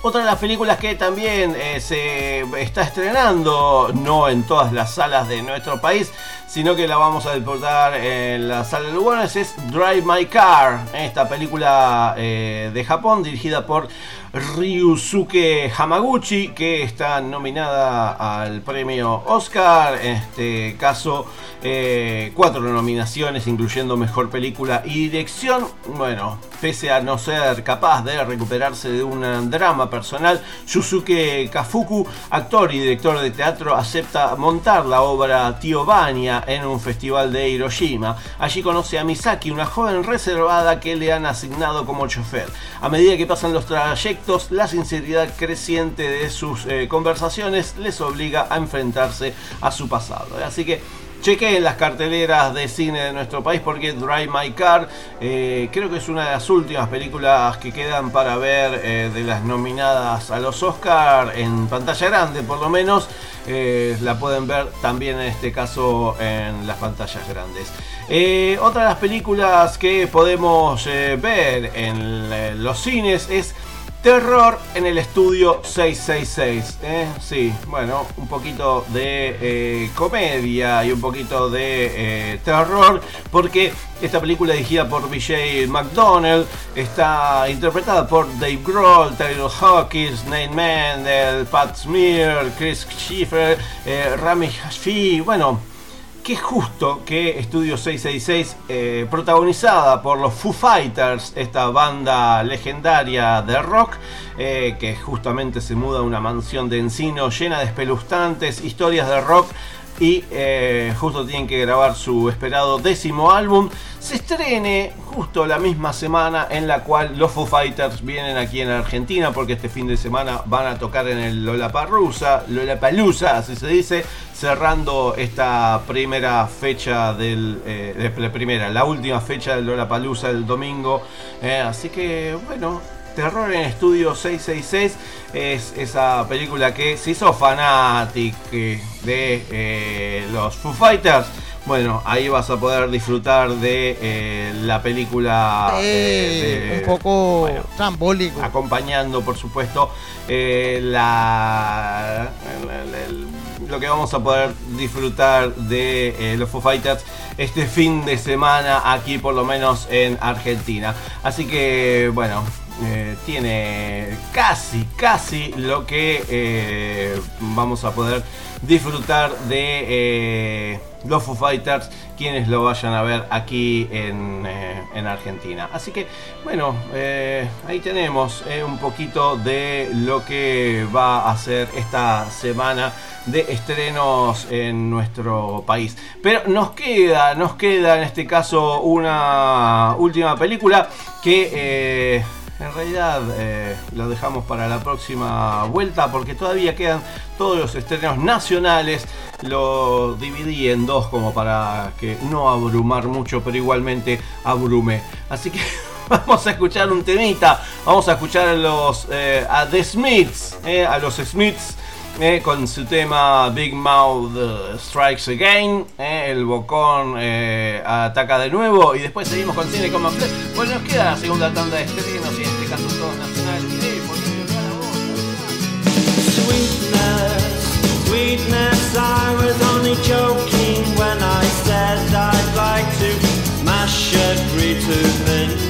Otra de las películas que también eh, se está estrenando, no en todas las salas de nuestro país, sino que la vamos a deportar en la sala de Lugones, es Drive My Car, esta película eh, de Japón dirigida por Ryusuke Hamaguchi, que está nominada al premio Oscar, en este caso eh, cuatro nominaciones, incluyendo Mejor Película y Dirección. Bueno, pese a no ser capaz de recuperarse de un drama personal, Yusuke Kafuku, actor y director de teatro, acepta montar la obra Tío Bania en un festival de Hiroshima. Allí conoce a Misaki, una joven reservada que le han asignado como chofer. A medida que pasan los trayectos, la sinceridad creciente de sus eh, conversaciones les obliga a enfrentarse a su pasado. Así que chequeen las carteleras de cine de nuestro país porque Drive My Car eh, creo que es una de las últimas películas que quedan para ver eh, de las nominadas a los Oscar en pantalla grande por lo menos. Eh, la pueden ver también en este caso en las pantallas grandes. Otra de las películas que podemos ver en los cines es Terror en el estudio 666. ¿eh? Sí, bueno, un poquito de eh, comedia y un poquito de eh, terror, porque esta película dirigida por Vijay McDonnell está interpretada por Dave Grohl, Taylor Hawkins, Nate Mendel, Pat Smear, Chris Schiffer, eh, Rami Hashfi, bueno. Qué justo que Estudio 666, eh, protagonizada por los Foo Fighters, esta banda legendaria de rock, eh, que justamente se muda a una mansión de encino llena de espeluznantes historias de rock y eh, justo tienen que grabar su esperado décimo álbum, se estrene justo la misma semana en la cual los Foo Fighters vienen aquí en Argentina porque este fin de semana van a tocar en el Lollapalooza, Lollapalooza, así se dice, cerrando esta primera fecha del eh, primera, la última fecha del Lollapalooza el domingo, eh, así que bueno, Terror en Estudio 666 es esa película que se hizo fanatic de eh, los Foo Fighters. Bueno, ahí vas a poder disfrutar de eh, la película. eh, de- un poco trambólico. acompañando por supuesto eh, la, lo que vamos a poder disfrutar de los Foo Fighters este fin de semana aquí por lo menos en Argentina. Así que bueno, eh, tiene casi, casi lo que eh, vamos a poder disfrutar de eh, los Foo Fighters quienes lo vayan a ver aquí en, en Argentina. Así que bueno, ahí tenemos un poquito de lo que va a ser esta semana de estrenos en nuestro país. Pero nos queda, nos queda en este caso una última película que en realidad eh, lo dejamos para la próxima vuelta porque todavía quedan todos los estrenos nacionales. Lo dividí en dos como para que no abrumar mucho, pero igualmente abrume. Así que vamos a escuchar un temita. Vamos a escuchar a los eh, a The Smiths, eh, a los Smiths eh, con su tema Big Mouth eh, Strikes Again. Eh, el bocón ataca de nuevo. Y después seguimos con Cine como Bueno, nos queda la segunda tanda de estrenos y en este caso todos nacionales. Sweetness, I was only joking when I said I'd like to mash tree tooth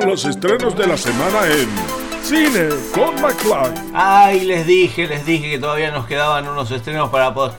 son los estrenos de la semana en Cine con McFly. Ay, les dije, les dije que todavía nos quedaban unos estrenos para poder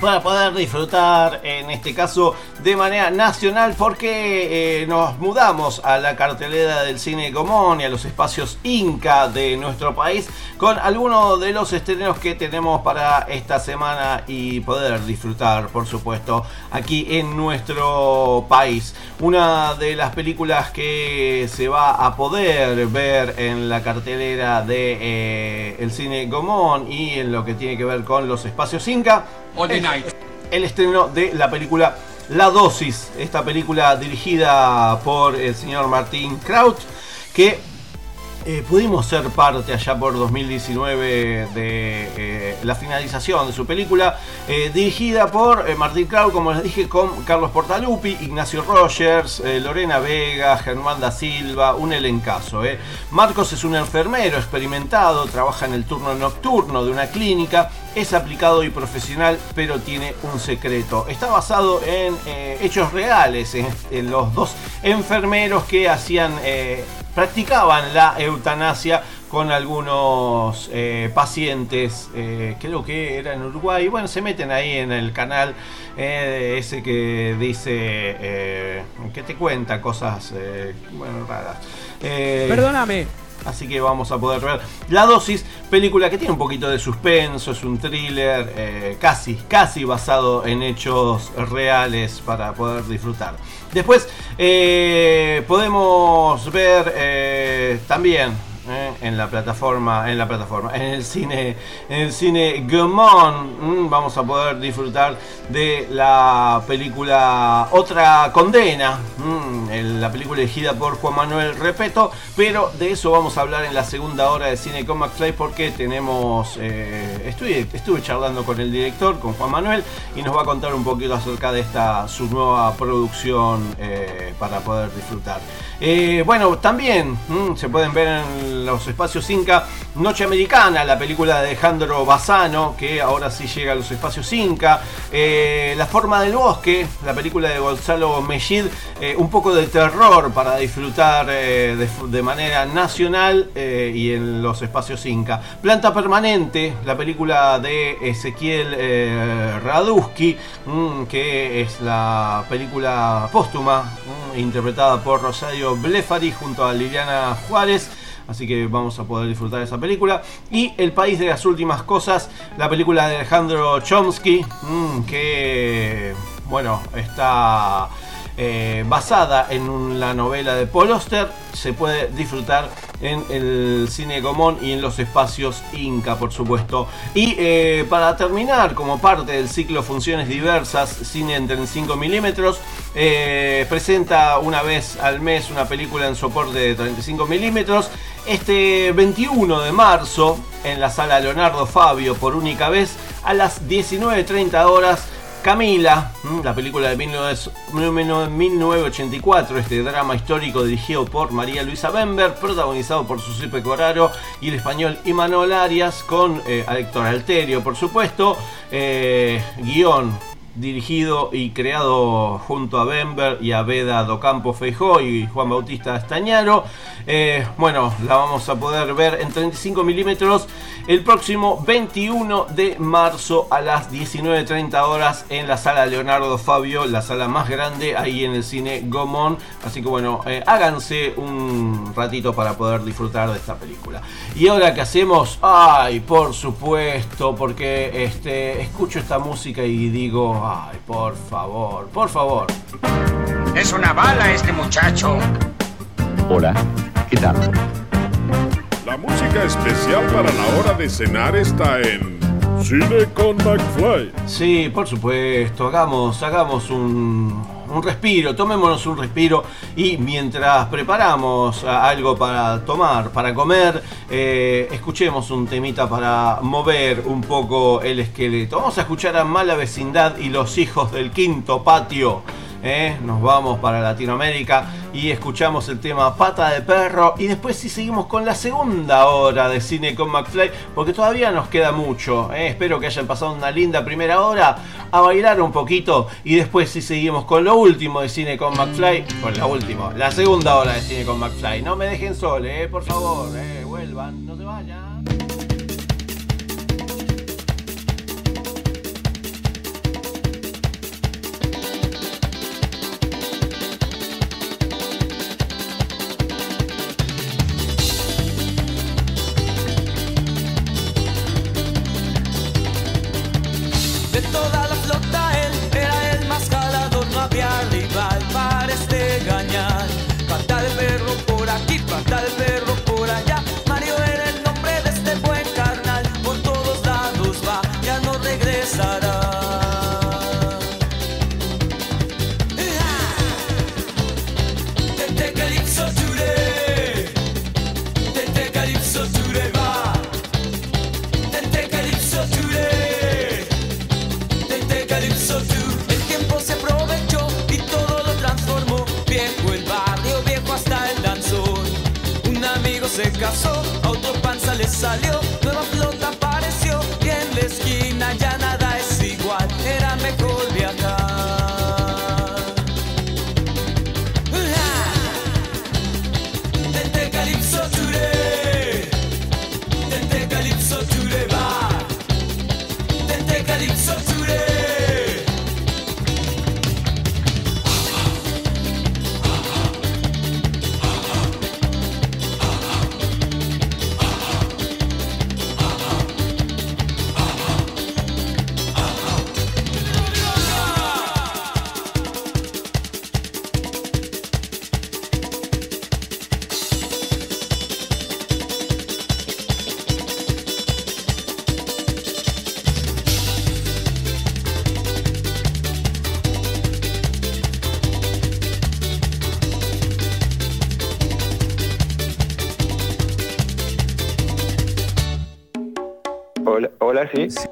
para poder disfrutar en este caso de manera nacional porque eh, nos mudamos a la cartelera del cine común y a los espacios Inca de nuestro país con algunos de los estrenos que tenemos para esta semana y poder disfrutar por supuesto aquí en nuestro país. Una de las películas que se va a poder ver en la cartelera de eh, el cine común y en lo que tiene que ver con los espacios Inca es el estreno de la película La Dosis, esta película dirigida por el señor Martín Kraut, que eh, pudimos ser parte allá por 2019 de eh, la finalización de su película, eh, dirigida por Martín Clau, como les dije, con Carlos Portalupi, Ignacio Rogers, Lorena Vega, Germán da Silva, un elencazo. Marcos es un enfermero experimentado, trabaja en el turno nocturno de una clínica, es aplicado y profesional, pero tiene un secreto. Está basado en hechos reales, en, los dos enfermeros que hacían, practicaban la eutanasia con algunos eh, pacientes, eh, creo que era en Uruguay. Bueno, se meten ahí en el canal eh, ese que dice, eh, que te cuenta cosas, eh, bueno, raras. Perdóname. Así que vamos a poder ver La Dosis, película que tiene un poquito de suspenso, es un thriller eh, casi, casi basado en hechos reales para poder disfrutar. Después eh, podemos ver eh, también eh, en la plataforma, en la plataforma, en el cine, en el cine Gaumont, vamos a poder disfrutar de la película Otra Condena, la película elegida por Juan Manuel Repeto, pero de eso vamos a hablar en la segunda hora de Cine con McFly porque tenemos, eh, estuve, estuve charlando con el director, con Juan Manuel, y nos va a contar un poquito acerca de esta su nueva producción eh, para poder disfrutar. Bueno, también se pueden ver en los espacios Inca Noche Americana, la película de Alejandro Bassano, que ahora sí llega a los espacios Inca. Eh, la forma del bosque, la película de Gonzalo Mellid, eh, un poco de terror para disfrutar eh, de, manera nacional y en los espacios Inca. Planta Permanente, la película de Ezequiel Radusky, mm, que es la película póstuma mm, interpretada por Rosario Blefari junto a Liliana Juárez. Así que vamos a poder disfrutar de esa película. Y El País de las Últimas Cosas, la película de Alejandro Chomsky, mm, que, bueno, está eh, basada en la novela de Paul Auster. Se puede disfrutar en el cine Gomón y en los espacios Inca, por supuesto. Y eh, para terminar, como parte del ciclo Funciones Diversas, cine en 35 milímetros, eh, presenta una vez al mes una película en soporte de 35 milímetros. Este 21 de marzo, en la sala Leonardo Fabio, por única vez, a las 19.30 horas, Camila, la película de 19 1984, este drama histórico dirigido por María Luisa Bember, protagonizado por Giuseppe Coraro y el español Imanol Arias, con eh, Héctor Alterio, por supuesto, eh, guion dirigido y creado junto a Bember y a Beda Docampo Feijó y Juan Bautista Estañaro. Eh, bueno, la vamos a poder ver en 35 milímetros el próximo 21 de marzo a las 19.30 horas en la sala Leonardo Fabio, la sala más grande ahí en el cine Gomón. Así que bueno, eh, háganse un ratito para poder disfrutar de esta película. Y ahora que hacemos, ay, por supuesto, porque este, escucho esta música y digo, ay, por favor, por favor. Es una bala este muchacho. Hola, ¿qué tal? La música especial para la hora de cenar está en Cine con McFly. Sí, por supuesto, hagamos, hagamos un, un respiro, tomémonos un respiro y mientras preparamos algo para tomar, para comer, eh, escuchemos un temita para mover un poco el esqueleto. Vamos a escuchar a Mala Vecindad y los hijos del quinto patio. ¿Eh? Nos vamos para Latinoamérica y escuchamos el tema Pata de Perro y después sí seguimos con la segunda hora de Cine con McFly porque todavía nos queda mucho. ¿eh? Espero que hayan pasado una linda primera hora a bailar un poquito y después sí seguimos con lo último de Cine con McFly, con la última, la segunda hora de Cine con McFly. No me dejen solo, ¿eh? por favor, ¿eh? vuelvan, no se vayan. Hola, hola, sí.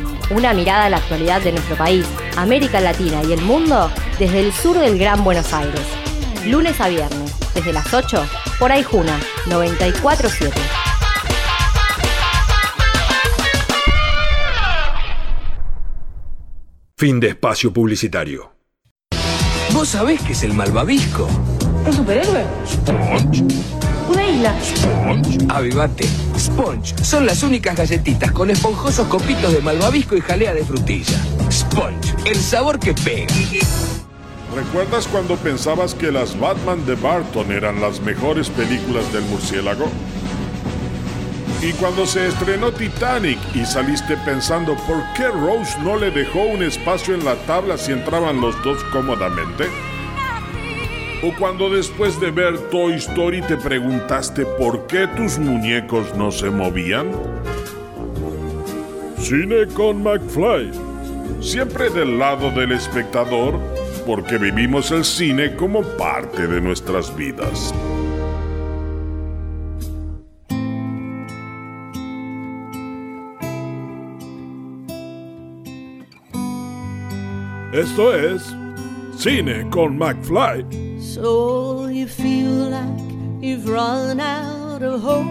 Una mirada a la actualidad de nuestro país, América Latina y el mundo desde el sur del Gran Buenos Aires. Lunes a viernes, desde las 8, por Aijuna 947. Fin de espacio publicitario. ¿Vos sabés qué es el malvavisco? ¿Un superhéroe? Sponge. Avivate. Sponge. Son las únicas galletitas con esponjosos copitos de malvavisco y jalea de frutilla. Sponge. El sabor que pega. ¿Recuerdas cuando pensabas que las Batman de Barton eran las mejores películas del murciélago? Y cuando se estrenó Titanic y saliste pensando por qué Rose no le dejó un espacio en la tabla si entraban los dos cómodamente? ¿O cuando después de ver Toy Story te preguntaste por qué tus muñecos no se movían? Cine con McFly. Siempre del lado del espectador, porque vivimos el cine como parte de nuestras vidas. Esto es Cine con McFly. So you feel like you've run out of hope,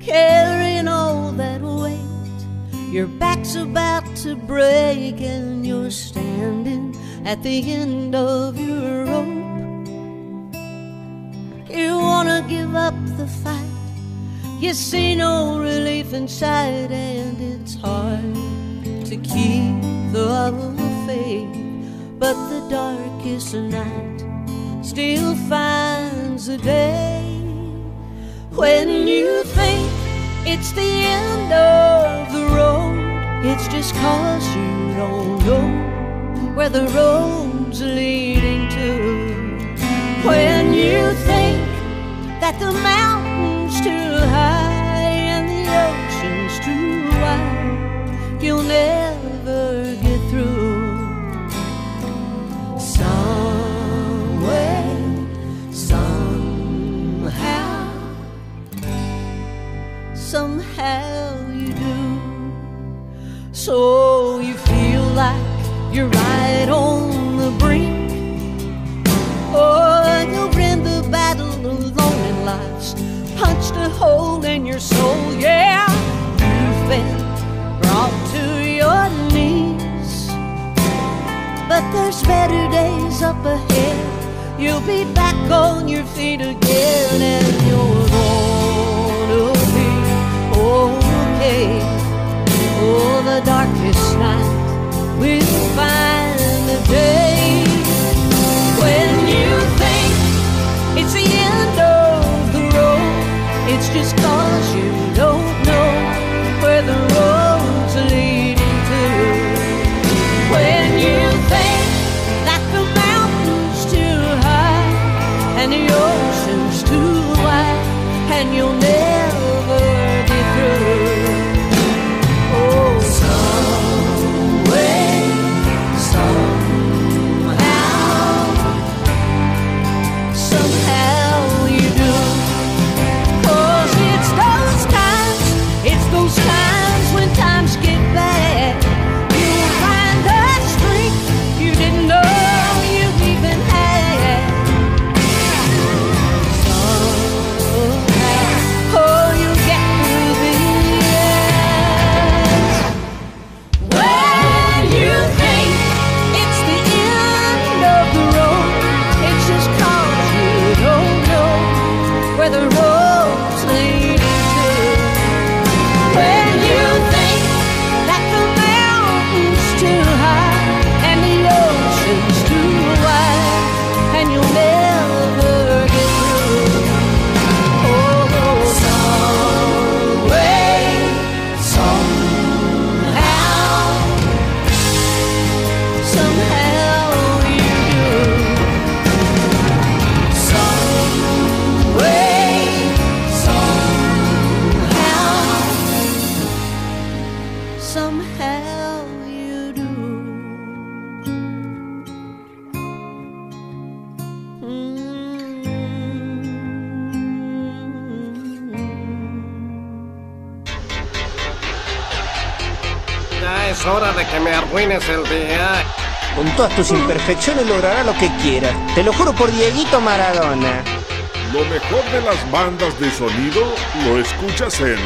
carrying all that weight. Your back's about to break, and you're standing at the end of your rope. You wanna give up the fight, you see no relief in inside, and it's hard to keep the faith. Darkest night still finds a day when you think it's the end of the road. It's just cause you don't know where the road's leading to. When you think that the mountain's too high and the ocean's too wide, you'll never somehow you do. So you feel like you're right on the brink. Oh, you're in the battle in life's punched a hole in your soul. Yeah, you've been brought to your knees. But there's better days up ahead. You'll be back on your feet again, and you're Oh, the darkest night will find the day día. Con todas tus imperfecciones logrará lo que quiera. Te lo juro por Dieguito Maradona. Lo mejor de las bandas de sonido lo escuchas en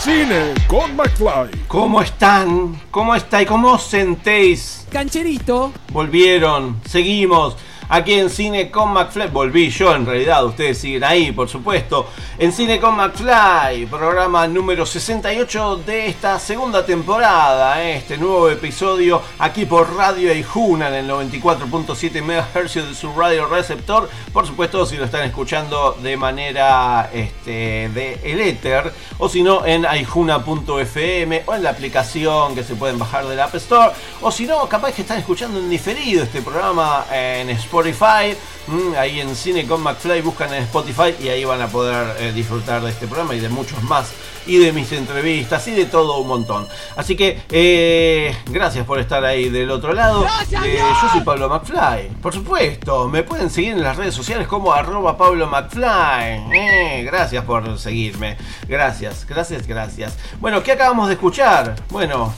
Cine con McFly. ¿Cómo están? ¿Cómo estáis? ¿Cómo os sentéis? Cancherito. Volvieron, seguimos. Aquí en Cine con McFly, volví yo en realidad, ustedes siguen ahí, por supuesto. En Cine con McFly, programa número 68 de esta segunda temporada, ¿eh? este nuevo episodio aquí por Radio Aijuna en el 94.7 MHz de su radio receptor. Por supuesto, si lo están escuchando de manera este, de el éter, o si no, en aijuna.fm o en la aplicación que se pueden bajar del App Store, o si no, capaz que están escuchando en diferido este programa en Spotify Spotify. Mm, ahí en Cine con McFly buscan en Spotify y ahí van a poder eh, disfrutar de este programa y de muchos más. Y de mis entrevistas y de todo un montón. Así que eh, gracias por estar ahí del otro lado. Eh, yo soy Pablo McFly. Por supuesto, me pueden seguir en las redes sociales como arroba Pablo McFly. Eh, gracias por seguirme. Gracias, gracias, gracias. Bueno, ¿qué acabamos de escuchar? Bueno,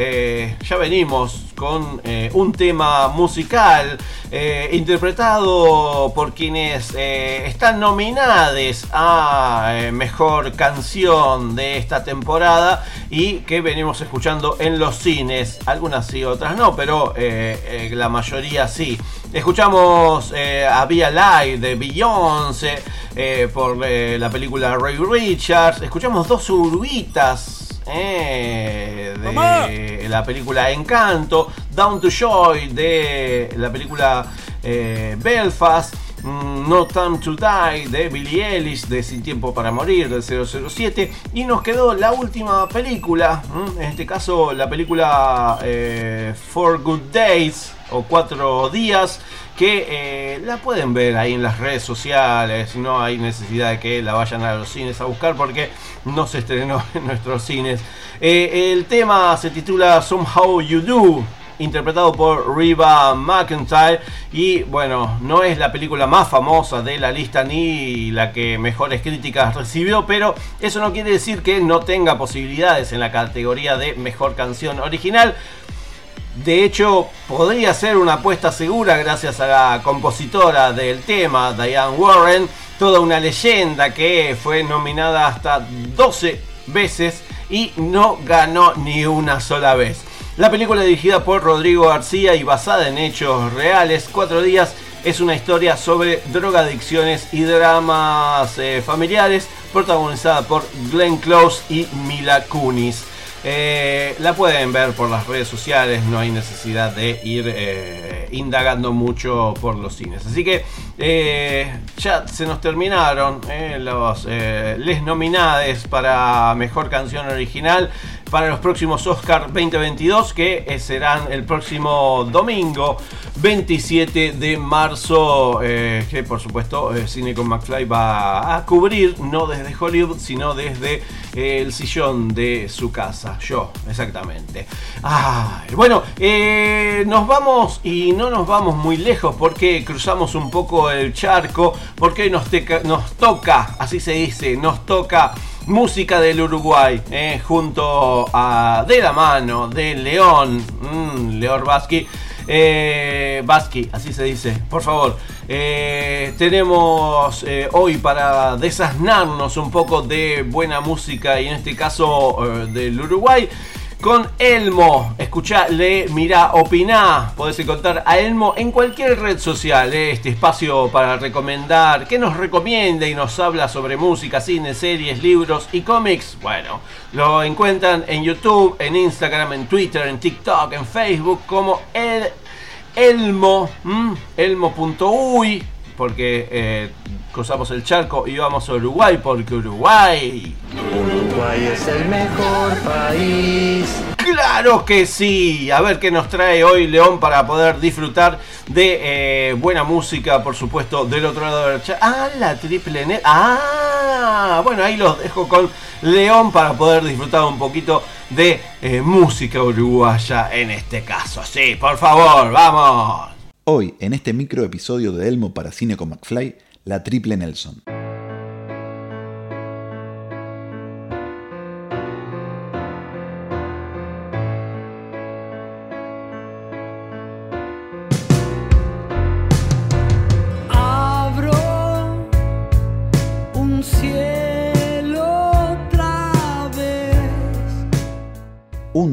eh, ya venimos con eh, un tema musical eh, interpretado por quienes están nominados a mejor canción de esta temporada y que venimos escuchando en los cines. Algunas sí, otras no, pero la mayoría sí. Escuchamos a Via Live de Beyoncé por la película Ray Richards. Escuchamos dos urbitas eh, de la película Encanto, Down to Joy de la película eh, Belfast, No Time to Die de Billie Ellis de Sin Tiempo para Morir del 007 y nos quedó la última película, mm, en este caso la película eh, Four Good Days o Cuatro Días que eh, la pueden ver ahí en las redes sociales, no hay necesidad de que la vayan a los cines a buscar porque no se estrenó en nuestros cines. Eh, el tema se titula Somehow You Do, interpretado por Reba McIntyre y bueno, no es la película más famosa de la lista ni la que mejores críticas recibió, pero eso no quiere decir que no tenga posibilidades en la categoría de mejor canción original. De hecho, podría ser una apuesta segura gracias a la compositora del tema, Diane Warren, toda una leyenda que fue nominada hasta 12 veces y no ganó ni una sola vez. La película dirigida por Rodrigo García y basada en hechos reales, Cuatro días, es una historia sobre drogadicciones y dramas eh, familiares, protagonizada por Glenn Close y Mila Kunis. Eh, la pueden ver por las redes sociales, no hay necesidad de ir eh, indagando mucho por los cines. Así que ya se nos terminaron los les nominades para mejor canción original para los próximos Oscar 2022 que eh, serán el próximo domingo 27 de marzo eh, que por supuesto eh, Cine con McFly va a cubrir no desde Hollywood sino desde eh, el sillón de su casa. Yo exactamente. Bueno nos vamos y no nos vamos muy lejos porque cruzamos un poco el charco porque nos, nos toca así se dice nos toca música del Uruguay, eh, junto a de la mano de León, mm, León Basqui. Eh, así se dice, por favor. Eh, tenemos eh, hoy para desasnarnos un poco de buena música y en este caso del Uruguay. Con Elmo, escuchale, mirá, opiná. Podés encontrar a Elmo en cualquier red social. eh, Este espacio para recomendar, que nos recomienda y nos habla sobre música, cine, series, libros y cómics. Bueno, lo encuentran en YouTube, en Instagram, en Twitter, en TikTok, en Facebook como el Elmo, elmo.uy, porque eh, cruzamos el charco y vamos a Uruguay, porque Uruguay Uruguay es el mejor país. Claro que sí. A ver qué nos trae hoy León para poder disfrutar de eh, buena música, por supuesto, del otro lado del chat. Ah, la triple net. Ah, bueno, ahí los dejo con León para poder disfrutar un poquito de eh, música uruguaya en este caso. Sí, por favor, vamos. Hoy, en este micro episodio de Elmo para Cine con McFly, la triple Nelson.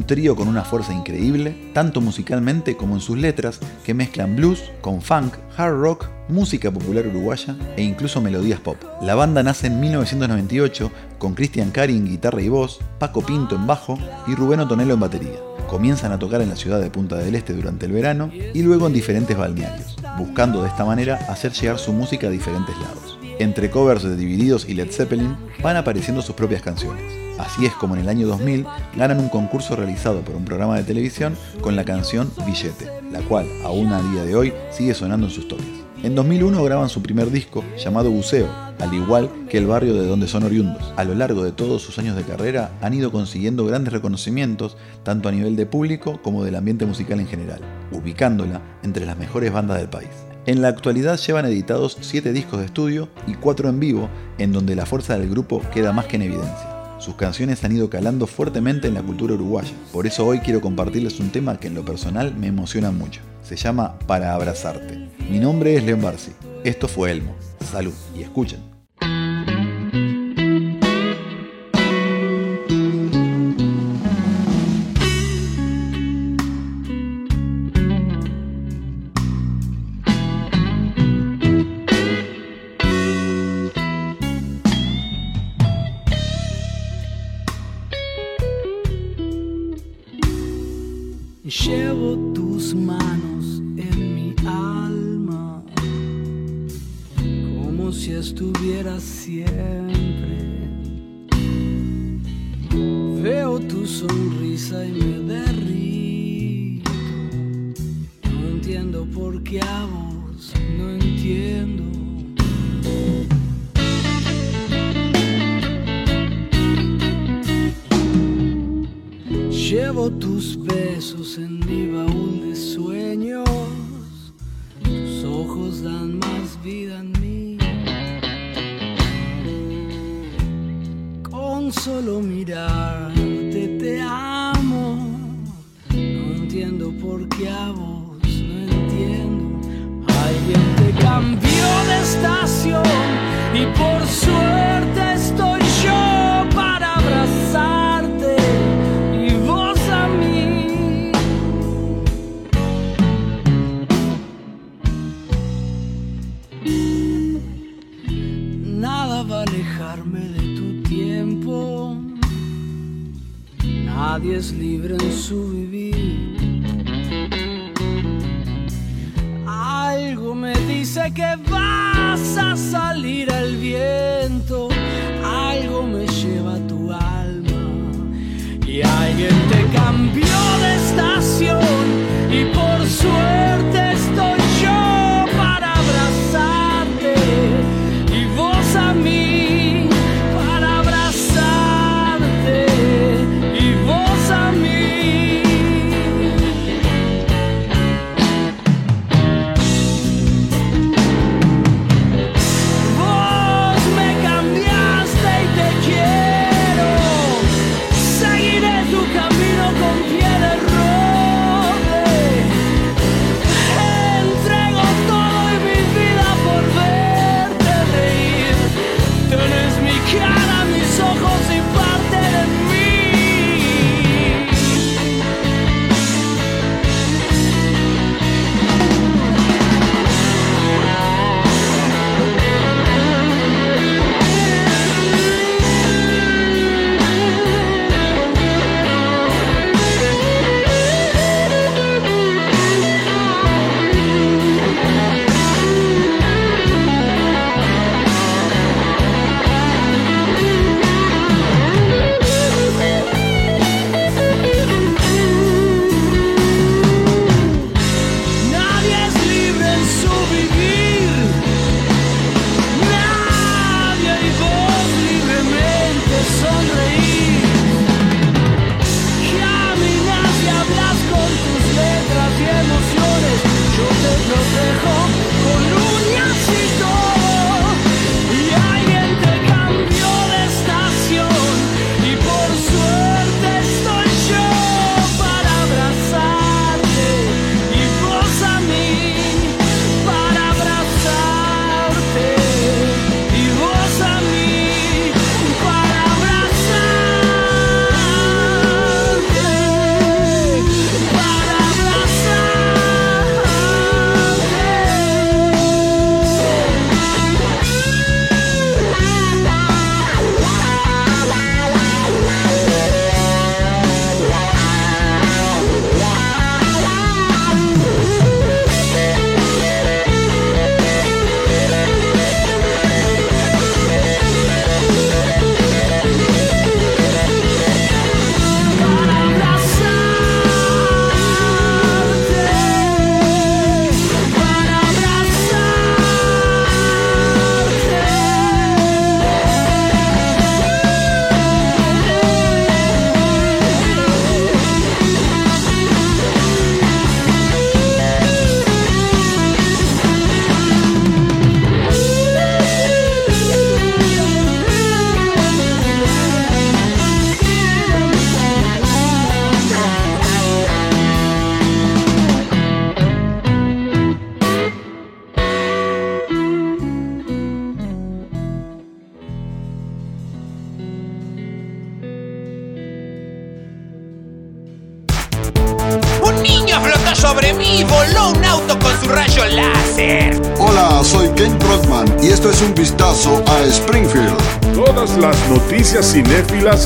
Trío con una fuerza increíble, tanto musicalmente como en sus letras, que mezclan blues con funk, hard rock, música popular uruguaya e incluso melodías pop. La banda nace en 1998 con Cristian Cari en guitarra y voz, Paco Pinto en bajo y Rubén Otonelo en batería. Comienzan a tocar en la ciudad de Punta del Este durante el verano y luego en diferentes balnearios, buscando de esta manera hacer llegar su música a diferentes lados. Entre covers de Divididos y Led Zeppelin van apareciendo sus propias canciones. Así es como en el año 2000 ganan un concurso realizado por un programa de televisión con la canción Billete, la cual aún a día de hoy sigue sonando en sus toques. En 2001 graban su primer disco llamado Buceo, al igual que el barrio de donde son oriundos. A lo largo de todos sus años de carrera han ido consiguiendo grandes reconocimientos tanto a nivel de público como del ambiente musical en general, ubicándola entre las mejores bandas del país. En la actualidad llevan editados 7 discos de estudio y 4 en vivo, en donde la fuerza del grupo queda más que en evidencia. Sus canciones han ido calando fuertemente en la cultura uruguaya, por eso hoy quiero compartirles un tema que en lo personal me emociona mucho. Se llama Para Abrazarte. Mi nombre es León Barsi. Esto fue Elmo. Salud y escuchen. Llevo tus manos en mi alma, como si estuvieras siempre. Veo tu sonrisa y me derrito. No entiendo por qué a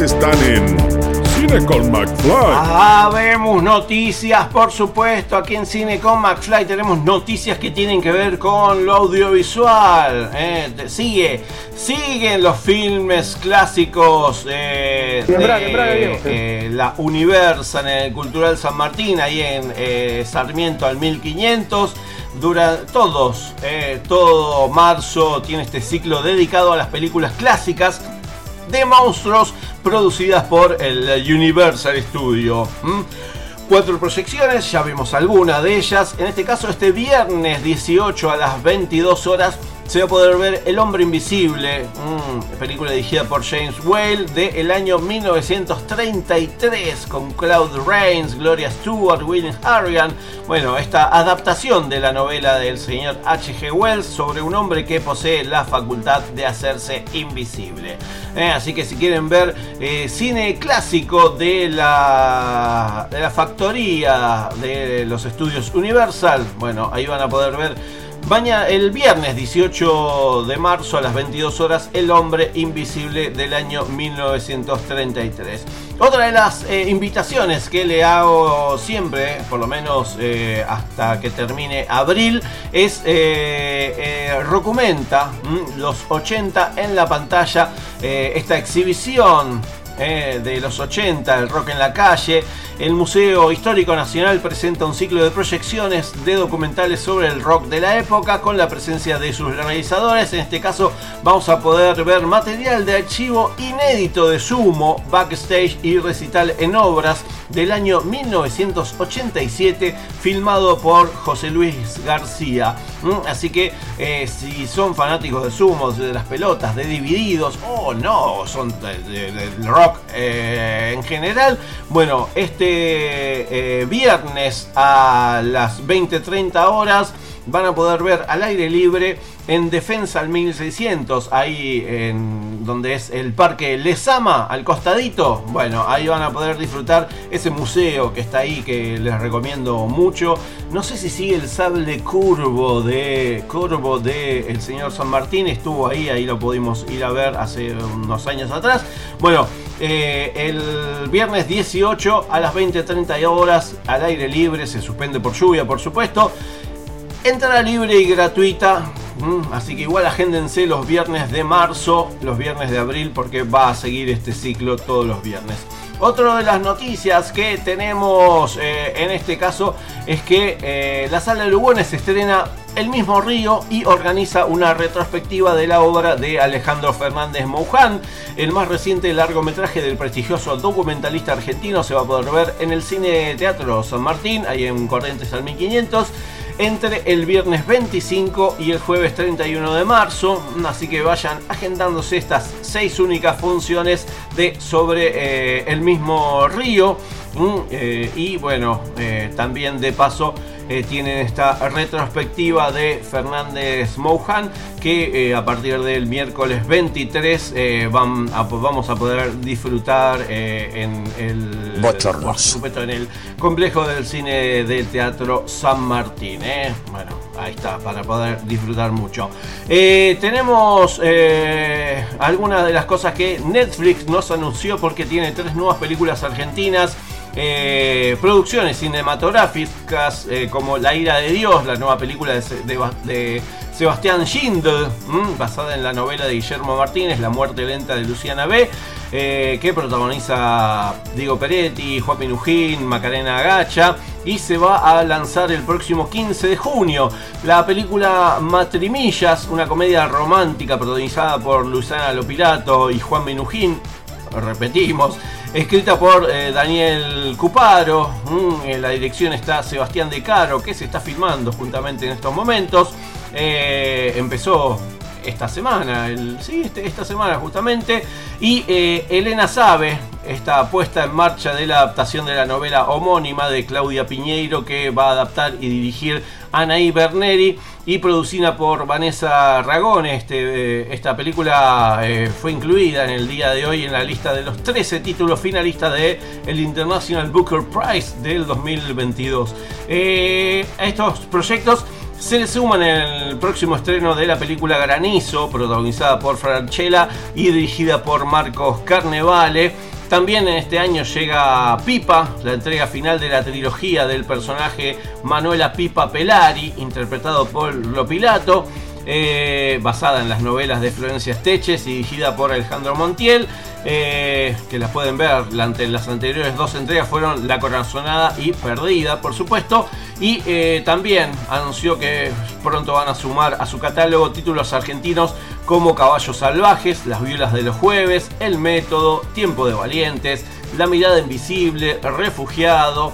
están en Cine con McFly. Ah, vemos noticias, por supuesto. Aquí en Cine con McFly tenemos noticias que tienen que ver con lo audiovisual. eh. Sigue, siguen los filmes clásicos eh, de eh, la Universa en el Cultural San Martín, ahí en eh, Sarmiento al 1500. Dura todos, eh, todo marzo tiene este ciclo dedicado a las películas clásicas de monstruos producidas por el Universal Studio. Cuatro proyecciones, ya vimos alguna de ellas. En este caso, este viernes 18 a las 22 horas se va a poder ver El Hombre Invisible, mm, película dirigida por James Whale del año 1933 con Claude Rains, Gloria Stewart, William Harrigan. Bueno, esta adaptación de la novela del señor H.G. Wells sobre un hombre que posee la facultad de hacerse invisible. Eh, así que si quieren ver eh, cine clásico de la, de la factoría de los estudios Universal, bueno, ahí van a poder ver Mañana, el viernes 18 de marzo a las 22 horas, El hombre invisible del año 1933. Otra de las eh, invitaciones que le hago siempre, por lo menos eh, hasta que termine abril, es eh, eh, Rocumenta, los 80 en la pantalla, esta exhibición eh, de los 80, el rock en la calle. El Museo Histórico Nacional presenta un ciclo de proyecciones de documentales sobre el rock de la época con la presencia de sus realizadores. En este caso vamos a poder ver material de archivo inédito de Sumo, backstage y recital en obras del año 1987 filmado por José Luis García. ¿Mm? Así que eh, si son fanáticos de Sumo, de las pelotas, de Divididos o no, son de- de- del rock eh, en general, bueno, este eh, viernes a las 20-30 horas van a poder ver al aire libre en Defensa al 1600, ahí en donde es el parque Lesama, al costadito. Bueno, ahí van a poder disfrutar ese museo que está ahí, que les recomiendo mucho. No sé si sigue el sable curvo de curvo de el señor San Martín, estuvo ahí, ahí lo pudimos ir a ver hace unos años atrás. Bueno, eh, el viernes 18 a las 20-30 horas al aire libre, se suspende por lluvia, por supuesto. Entrada libre y gratuita. Así que igual agéndense los viernes de marzo, los viernes de abril, porque va a seguir este ciclo todos los viernes. Otra de las noticias que tenemos eh, en este caso es que eh, la sala de Lugones estrena El mismo río y organiza una retrospectiva de la obra de Alejandro Fernández Mouján. El más reciente largometraje del prestigioso documentalista argentino se va a poder ver en el Cine Teatro San Martín, ahí en Corrientes al 1500 entre el viernes 25 y el jueves 31 de marzo. Así que vayan agendándose estas seis únicas funciones de sobre eh, el mismo río. Mm, eh, y bueno, eh, también de paso eh, tienen esta retrospectiva de Fernández Mouján que eh, a partir del miércoles 23 eh, van a- vamos a poder disfrutar eh, en el por supuesto en el complejo del cine del teatro San Martín bueno ahí está para poder disfrutar mucho. Tenemos algunas de las cosas que Netflix nos anunció porque tiene tres nuevas películas argentinas eh, producciones cinematográficas eh, como La ira de Dios, la nueva película de, Se- de Ba- de Sebastián Schindel, basada en la novela de Guillermo Martínez, La muerte lenta de Luciana B, eh, que protagoniza Diego Peretti, Juan Minujín, Macarena Agacha, y se va a lanzar el próximo 15 de junio. La película Matrimillas, una comedia romántica protagonizada por Luciana Lopilato y Juan Minujín, repetimos, escrita por eh, Daniel Cuparo, mm, en la dirección está Sebastián De Caro, que se está filmando juntamente en estos momentos. Eh, empezó esta semana, sí, este- esta semana justamente, y eh, Elena Sabe, esta puesta en marcha de la adaptación de la novela homónima de Claudia Piñeiro que va a adaptar y dirigir Anaí Berneri y producida por Vanessa Ragone. Este, eh, esta película eh, fue incluida en el día de hoy en la lista de los 13 títulos finalistas de el International Booker Prize del 2022. Eh, a estos proyectos se le suman el próximo estreno de la película Granizo, protagonizada por Franchella y dirigida por Marcos Carnevale. También en este año llega Pipa, la entrega final de la trilogía del personaje Manuela Pipa Pelari, interpretado por Lopilato, eh, basada en las novelas de Florencia Steches y dirigida por Alejandro Montiel. Eh, que las pueden ver, las anteriores dos entregas fueron La Corazonada y Perdida, por supuesto. Y eh, también anunció que pronto van a sumar a su catálogo títulos argentinos como Caballos Salvajes, Las Violas de los Jueves, El Método, Tiempo de Valientes, La Mirada Invisible, Refugiado,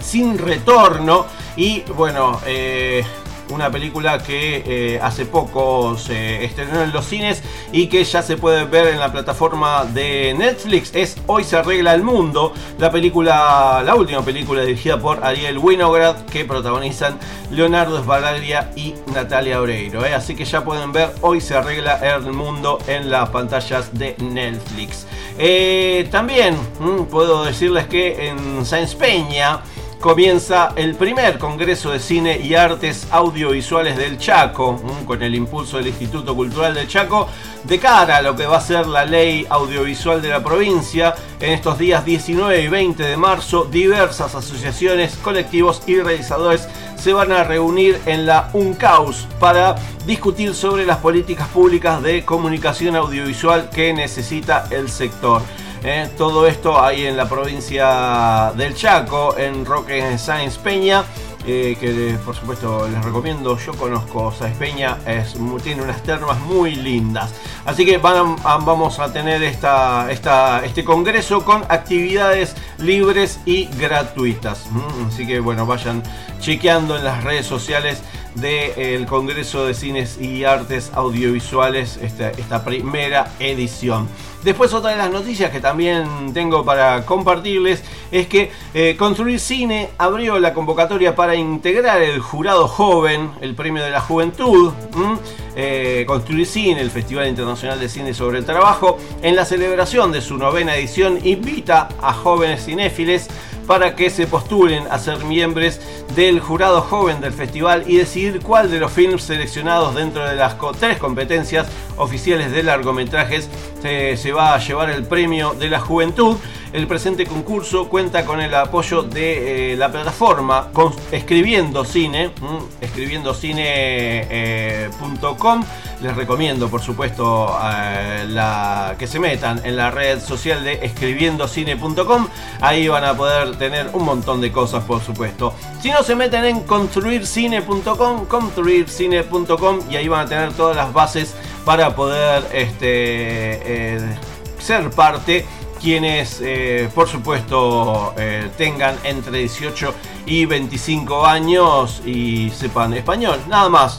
Sin Retorno y bueno, eh, una película que eh, hace poco se estrenó en los cines y que ya se puede ver en la plataforma de Netflix es Hoy se arregla el mundo, la película, la última película dirigida por Ariel Winograd que protagonizan Leonardo Sbaraglia y Natalia Oreiro. ¿eh? Así que ya pueden ver Hoy se arregla el mundo en las pantallas de Netflix. Eh, también mm, puedo decirles que en Sáenz Peña comienza el primer Congreso de Cine y Artes Audiovisuales del Chaco, con el impulso del Instituto Cultural del Chaco, de cara a lo que va a ser la ley audiovisual de la provincia. En estos días 19 y 20 de marzo, diversas asociaciones, colectivos y realizadores se van a reunir en la UNCAUS para discutir sobre las políticas públicas de comunicación audiovisual que necesita el sector. Eh, todo esto ahí en la provincia del Chaco, en Roque Sáenz Peña. eh, que por supuesto les recomiendo, yo conozco Sáenz Peña, tiene unas termas muy lindas. Así que van a- vamos a tener este congreso con actividades libres y gratuitas. Mm, Así que bueno, vayan chequeando en las redes sociales del Congreso de Cines y Artes Audiovisuales esta, esta primera edición. Después otra de las noticias que también tengo para compartirles es que eh, Construir Cine abrió la convocatoria para integrar el jurado joven, el premio de la juventud. Eh, Construir Cine, el Festival Internacional de Cine sobre el Trabajo, en la celebración de su novena edición invita a jóvenes cinéfiles para que se postulen a ser miembros del jurado joven del festival y decidir cuál de los films seleccionados dentro de las tres competencias oficiales de largometrajes se, se va a llevar el premio de la juventud. El presente concurso cuenta con el apoyo de eh, la plataforma Escribiendo Cine, escribiendocine.com. Les recomiendo, por supuesto, eh, que se metan en la red social de escribiendocine.com. Ahí van a poder tener un montón de cosas, por supuesto. Si no, se meten en construircine.com, construircine.com y ahí van a tener todas las bases para poder este, eh, ser parte quienes eh, por supuesto eh, tengan entre 18 y 25 años y sepan español, nada más.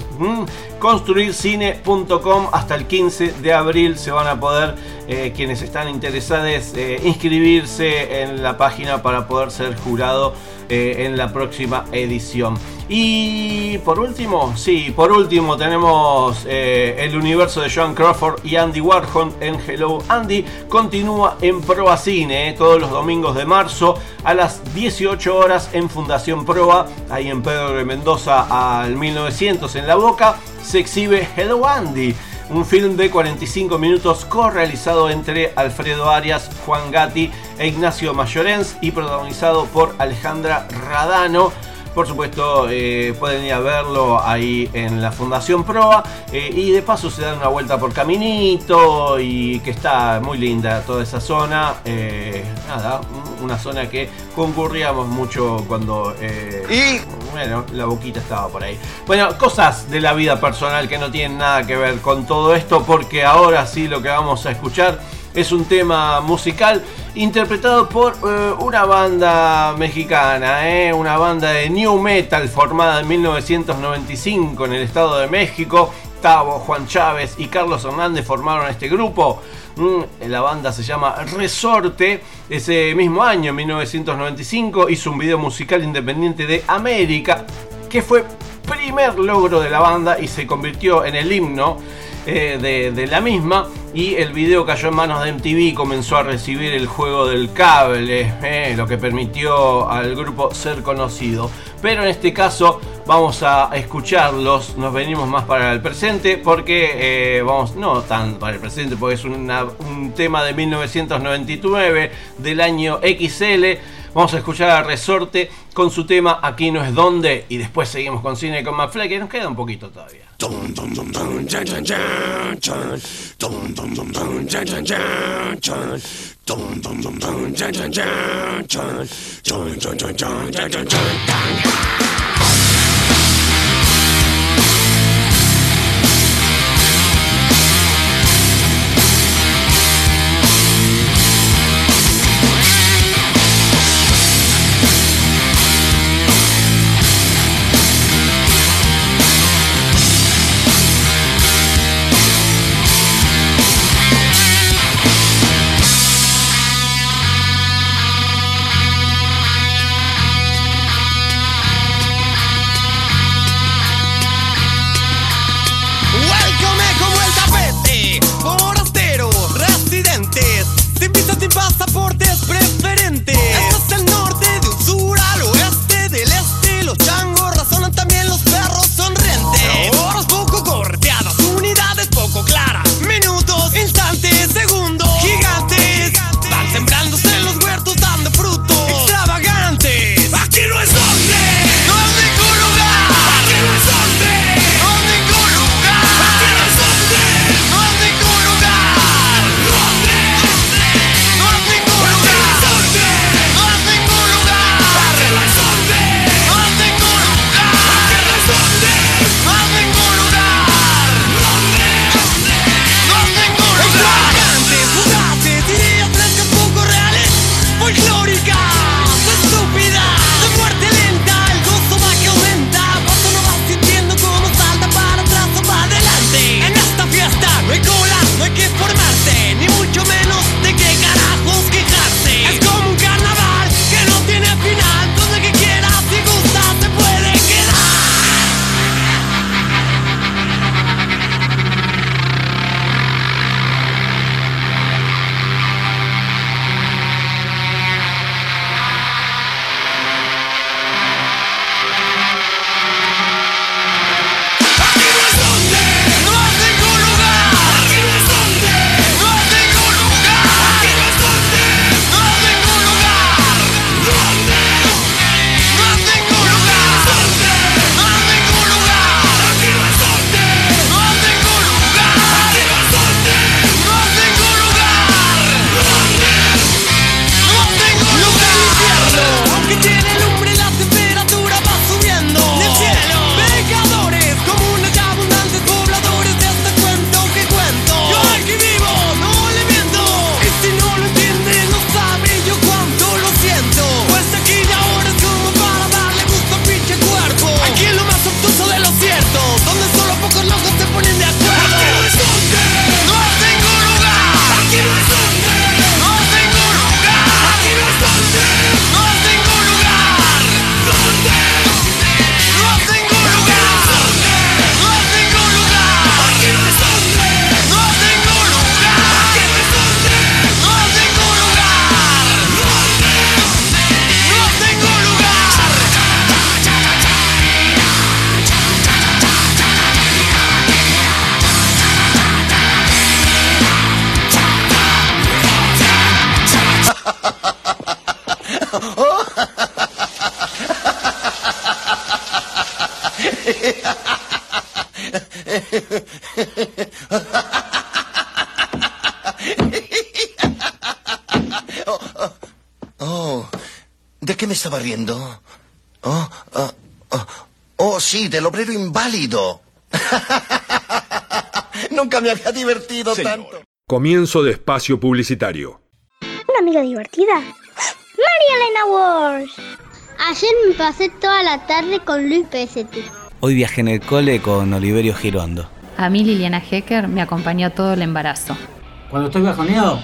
Construircine.com hasta el 15 de abril se van a poder, eh, quienes están interesados, inscribirse en la página para poder ser jurado eh, en la próxima edición. Y por último, sí, por último tenemos eh, el universo de Joan Crawford y Andy Warhol en Hello Andy. Continúa en Proa Cine eh, todos los domingos de marzo a las 18 horas en Fundación Proa, ahí en Pedro de Mendoza al 1900 en La Boca. Se exhibe Hello Andy. Un film de 45 minutos co-realizado entre Alfredo Arias, Juan Gatti e Ignacio Mayorens y protagonizado por Alejandra Radano. Por supuesto, eh, pueden ir a verlo ahí en la Fundación Proa. eh, y de paso se dan una vuelta por Caminito y que está muy linda toda esa zona. eh, nada, un- una zona que concurríamos mucho cuando... y bueno, la boquita estaba por ahí. Bueno, cosas de la vida personal que no tienen nada que ver con todo esto porque ahora sí lo que vamos a escuchar es un tema musical interpretado por eh, una banda mexicana, eh, una banda de new metal formada en 1995 en el Estado de México. Tavo, Juan Chávez y Carlos Hernández formaron este grupo. Mm, la banda se llama Resorte. Ese mismo año, en 1995, hizo un video musical independiente de América, que fue primer logro de la banda y se convirtió en el himno eh, de, la misma y el video cayó en manos de MTV comenzó a recibir el juego del cable, eh, lo que permitió al grupo ser conocido. Pero en este caso vamos a escucharlos, nos venimos más para el presente porque eh, vamos, no tan para el presente porque es un tema de 1999 del año XL Vamos a escuchar a Resorte con su tema Aquí no es donde y después seguimos con cine con McFly que nos queda un poquito todavía. Oh, oh, oh, oh sí, del obrero inválido. Nunca me había divertido tanto. Comienzo de espacio publicitario. Una amiga divertida. María Elena Walsh. Ayer me pasé toda la tarde con Luis Pesetti. Hoy viajé en el cole con Oliverio Girondo. A mí Liliana Hecker me acompañó todo el embarazo. Cuando estoy bajoneado,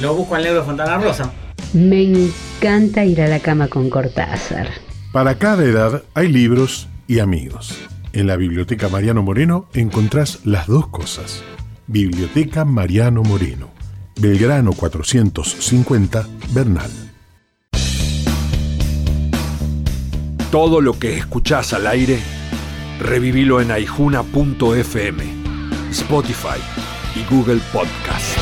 lo busco al negro Fontana Rosa. Me encanta ir a la cama con Cortázar. Para cada edad hay libros y amigos. En la Biblioteca Mariano Moreno encontrás las dos cosas. Biblioteca Mariano Moreno. Belgrano 450, Bernal. Todo lo que escuchás al aire, revivilo en aijuna.fm, Spotify y Google Podcast.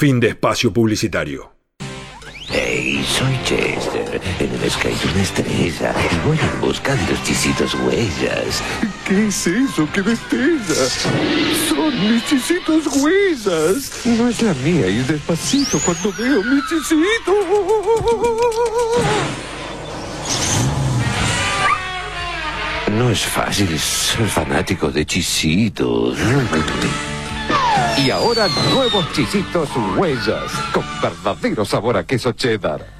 Fin de espacio publicitario. Hey, soy Chester. En el Sky de una estrella. Y voy buscando chisitos huellas. ¿Qué es eso que destella? Son mis chisitos huellas. No es la mía y despacito cuando veo mi chisito. No es fácil ser fanático de chisitos. Y ahora nuevos chisitos huellas con verdadero sabor a queso cheddar.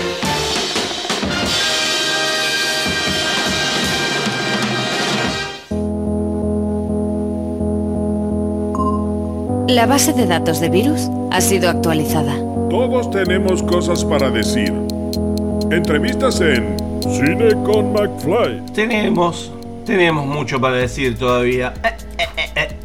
La base de datos de virus ha sido actualizada. Todos tenemos cosas para decir. Entrevistas en Cine con McFly. Tenemos, tenemos mucho para decir todavía. Eh, eh, eh, eh,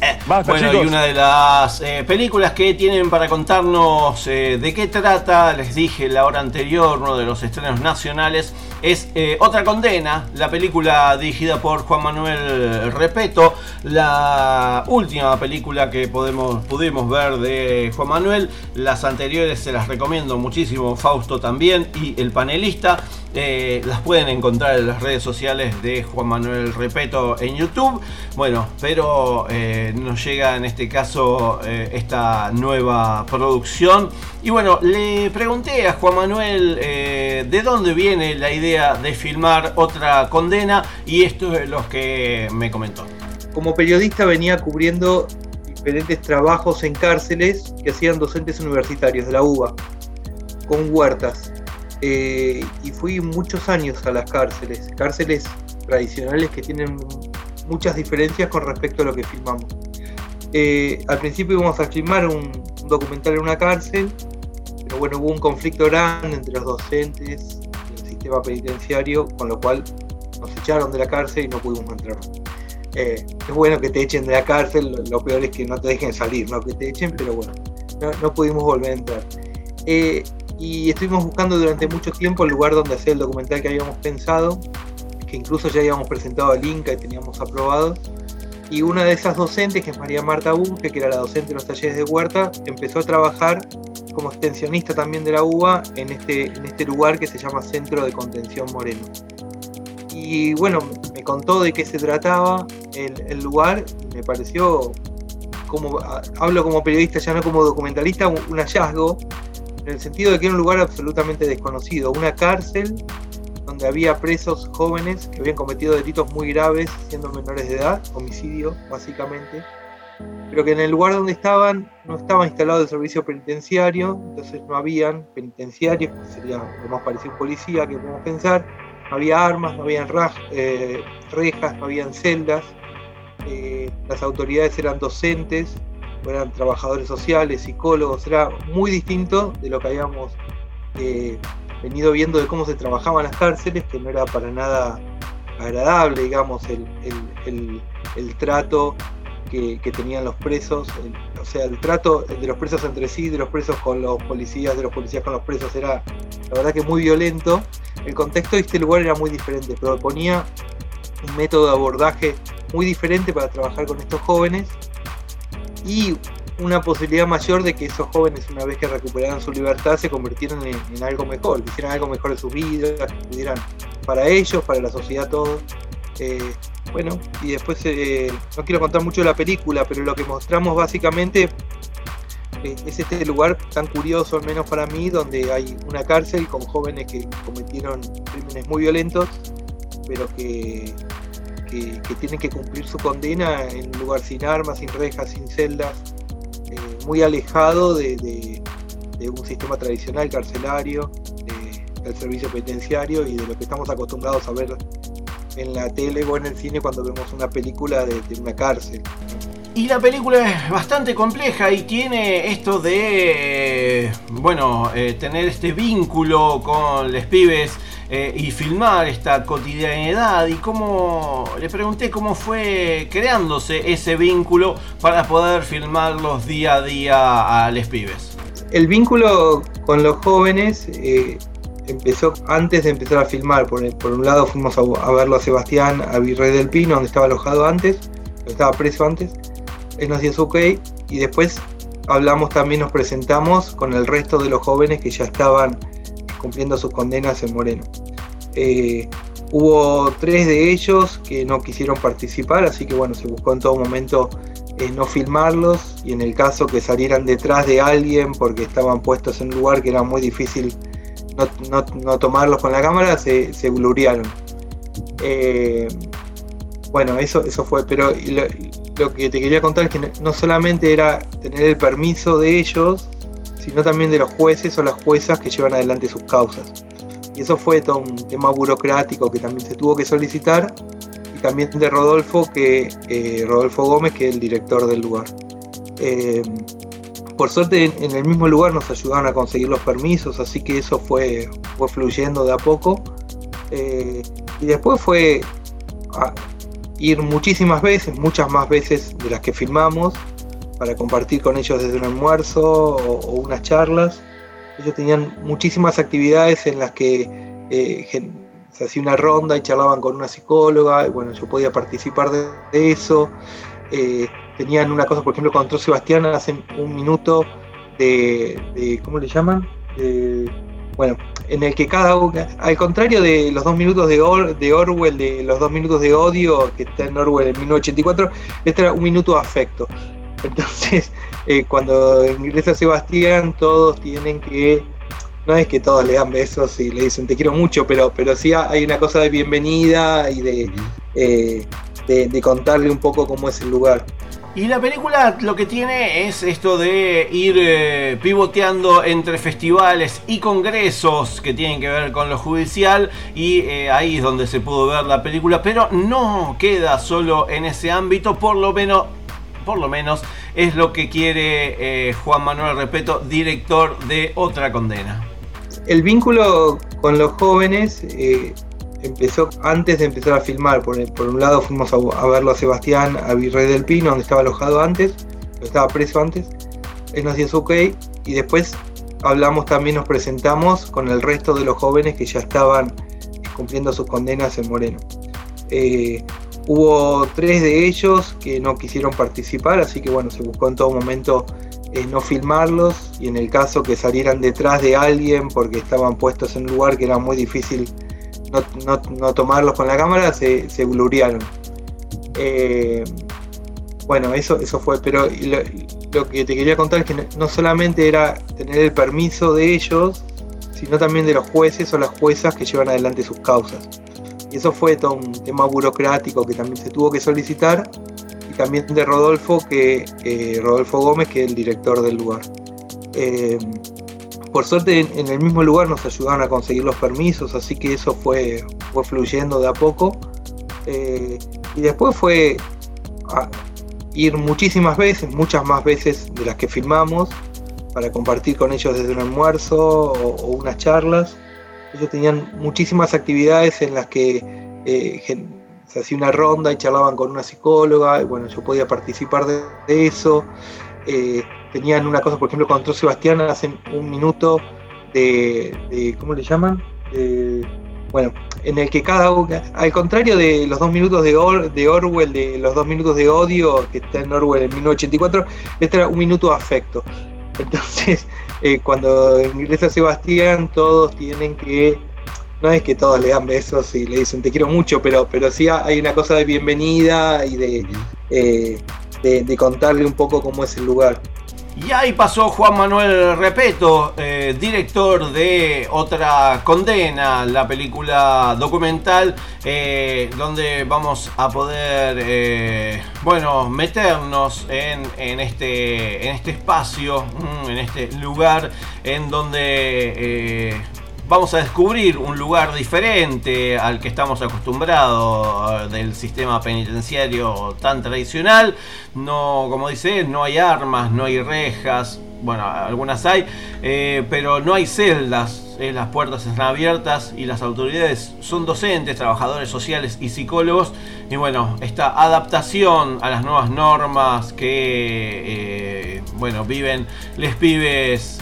eh. Basta, bueno, chicos. y una de las eh, películas que tienen para contarnos eh, de qué trata, les dije la hora anterior, uno de los estrenos nacionales, es eh, Otra Condena, la película dirigida por Juan Manuel Repeto, la última película que podemos, pudimos ver de Juan Manuel, las anteriores se las recomiendo muchísimo, Fausto también y el panelista. Eh, las pueden encontrar en las redes sociales de Juan Manuel Repeto en YouTube. Bueno, pero eh, nos llega en este caso eh, esta nueva producción. Y bueno, le pregunté a Juan Manuel de dónde viene la idea de filmar otra condena y esto es lo que me comentó. Como periodista venía cubriendo diferentes trabajos en cárceles que hacían docentes universitarios de la UBA, con huertas. Eh, y fui muchos años a las cárceles, cárceles tradicionales que tienen muchas diferencias con respecto a lo que filmamos. Eh, al principio íbamos a filmar un, documental en una cárcel, pero bueno, hubo un conflicto grande entre los docentes y el sistema penitenciario, con lo cual nos echaron de la cárcel y no pudimos entrar. Eh, es bueno que te echen de la cárcel, lo, peor es que no te dejen salir, no que te echen, pero bueno, no, pudimos volver a entrar. Y estuvimos buscando durante mucho tiempo el lugar donde hacer el documental que habíamos pensado, que incluso ya habíamos presentado al Inca y teníamos aprobado. Y una de esas docentes, que es María Marta Bunge, que era la docente de los talleres de huerta, empezó a trabajar como extensionista también de la UBA en este, en este lugar que se llama Centro de Contención Moreno. Y bueno, me contó de qué se trataba el, el lugar me pareció, como hablo como periodista, ya no como documentalista, un hallazgo, en el sentido de que era un lugar absolutamente desconocido, una cárcel donde había presos jóvenes que habían cometido delitos muy graves siendo menores de edad, homicidio básicamente, pero que en el lugar donde estaban no estaba instalado el servicio penitenciario, entonces no habían penitenciarios, que sería lo más parecido a un policía que podemos pensar, no había armas, no habían eh, rejas, no habían celdas, eh, las autoridades eran docentes, eran trabajadores sociales, psicólogos, era muy distinto de lo que habíamos eh, venido viendo de cómo se trabajaban las cárceles, que no era para nada agradable, digamos, el, el, el, trato que, que, tenían los presos, o sea, el trato de los presos entre sí, de los presos con los policías, de los policías con los presos, era la verdad que muy violento. El contexto de este lugar era muy diferente, proponía un método de abordaje muy diferente para trabajar con estos jóvenes y una posibilidad mayor de que esos jóvenes, una vez que recuperaran su libertad, se convirtieran en, algo mejor, que hicieran algo mejor de sus vidas, que pudieran para ellos, para la sociedad, todo. Eh, bueno, y después eh, no quiero contar mucho de la película, pero lo que mostramos básicamente eh, es este lugar tan curioso, al menos para mí, donde hay una cárcel con jóvenes que cometieron crímenes muy violentos, pero que, que, tienen que cumplir su condena en un lugar sin armas, sin rejas, sin celdas, eh, muy alejado de, un sistema tradicional carcelario, de, del servicio penitenciario y de lo que estamos acostumbrados a ver en la tele o en el cine cuando vemos una película de, una cárcel. Y la película es bastante compleja y tiene esto de, bueno, eh, tener este vínculo con los pibes eh, y filmar esta cotidianidad y cómo, le pregunté cómo fue creándose ese vínculo para poder filmarlos día a día a los pibes. El vínculo con los jóvenes eh, empezó antes de empezar a filmar. Por, por un lado fuimos a, a, verlo a Sebastián, a Virrey del Pino, donde estaba alojado antes, estaba preso antes. Él nos dio su ok y después hablamos también, nos presentamos con el resto de los jóvenes que ya estaban cumpliendo sus condenas en Moreno. Eh, hubo tres de ellos que no quisieron participar, así que bueno, se buscó en todo momento eh, no filmarlos y en el caso que salieran detrás de alguien porque estaban puestos en un lugar que era muy difícil no, no, no tomarlos con la cámara, se, se gluriaron. Eh, bueno, eso, eso fue, pero lo, que te quería contar es que no solamente era tener el permiso de ellos, sino también de los jueces o las juezas que llevan adelante sus causas. Y eso fue todo un tema burocrático que también se tuvo que solicitar, y también de Rodolfo, que, eh, Rodolfo Gómez, que es el director del lugar. Eh, por suerte en el mismo lugar nos ayudaron a conseguir los permisos, así que eso fue, fue fluyendo de a poco. Eh, y después fue ir muchísimas veces, muchas más veces de las que filmamos, para compartir con ellos desde un almuerzo o, unas charlas. Ellos tenían muchísimas actividades en las que eh, se hacía una ronda y charlaban con una psicóloga, y bueno, yo podía participar de, eso. Eh, tenían una cosa, por ejemplo, con Sebastián hacen un minuto de, de ¿cómo le llaman? Bueno, en el que cada uno, al contrario de los dos minutos de, Or, de, Orwell, de los dos minutos de odio que está en Orwell en 1984, este era un minuto de afecto. Entonces, eh, cuando ingresa Sebastián, todos tienen que, no es que todos le dan besos y le dicen te quiero mucho, pero, pero sí hay una cosa de bienvenida y de, eh, de, de contarle un poco cómo es el lugar. Y la película lo que tiene es esto de ir eh, pivoteando entre festivales y congresos que tienen que ver con lo judicial y eh, ahí es donde se pudo ver la película, pero no queda solo en ese ámbito, por lo menos, por lo menos es lo que quiere eh, Juan Manuel Repeto, director de Otra Condena. El vínculo con los jóvenes eh, empezó antes de empezar a filmar. Por, un lado fuimos a, a, verlo a Sebastián, a Virrey del Pino, donde estaba alojado antes, estaba preso antes. Él nos dio su ok y después hablamos también, nos presentamos con el resto de los jóvenes que ya estaban cumpliendo sus condenas en Moreno. Eh, Hubo tres de ellos que no quisieron participar, así que bueno, se buscó en todo momento eh, no filmarlos y en el caso que salieran detrás de alguien porque estaban puestos en un lugar que era muy difícil no, no- no tomarlos con la cámara, se, se blurearon. Eh, bueno, eso, eso fue, pero lo, lo que te quería contar es que no solamente era tener el permiso de ellos, sino también de los jueces o las juezas que llevan adelante sus causas. Y eso fue todo un tema burocrático que también se tuvo que solicitar, y también de Rodolfo, que, Rodolfo Gómez, que es el director del lugar. Eh, por suerte en, el mismo lugar nos ayudaron a conseguir los permisos, así que eso fue, fue fluyendo de a poco. Eh, y después fue a ir muchísimas veces, muchas más veces de las que filmamos, para compartir con ellos desde un almuerzo o unas charlas. Ellos tenían muchísimas actividades en las que eh, se hacía una ronda y charlaban con una psicóloga, y bueno, yo podía participar de, eso. Eh, tenían una cosa, por ejemplo, con Sebastián hacen un minuto de, de- ¿cómo le llaman? Bueno, en el que cada uno, al contrario de los dos minutos de, Or- de Orwell, de los dos minutos de odio que está en Orwell en 1984, este era un minuto de afecto. Entonces, eh, cuando ingresa Sebastián, todos tienen que, no es que todos le dan besos y le dicen te quiero mucho, pero, pero sí hay una cosa de bienvenida y de, eh, de, de contarle un poco cómo es el lugar. Y ahí pasó Juan Manuel Repeto, eh, director de Otra Condena, la película documental, eh, donde vamos a poder, eh, bueno, meternos en, en este, en este espacio, mm, en este lugar, en donde vamos a descubrir un lugar diferente al que estamos acostumbrados eh, del sistema penitenciario tan tradicional. No, como dice, no hay armas, no hay rejas. Bueno, algunas hay, eh, pero no hay celdas. eh, las puertas están abiertas y las autoridades son docentes, trabajadores sociales y psicólogos. Y bueno, esta adaptación a las nuevas normas que, eh, bueno, viven les pibes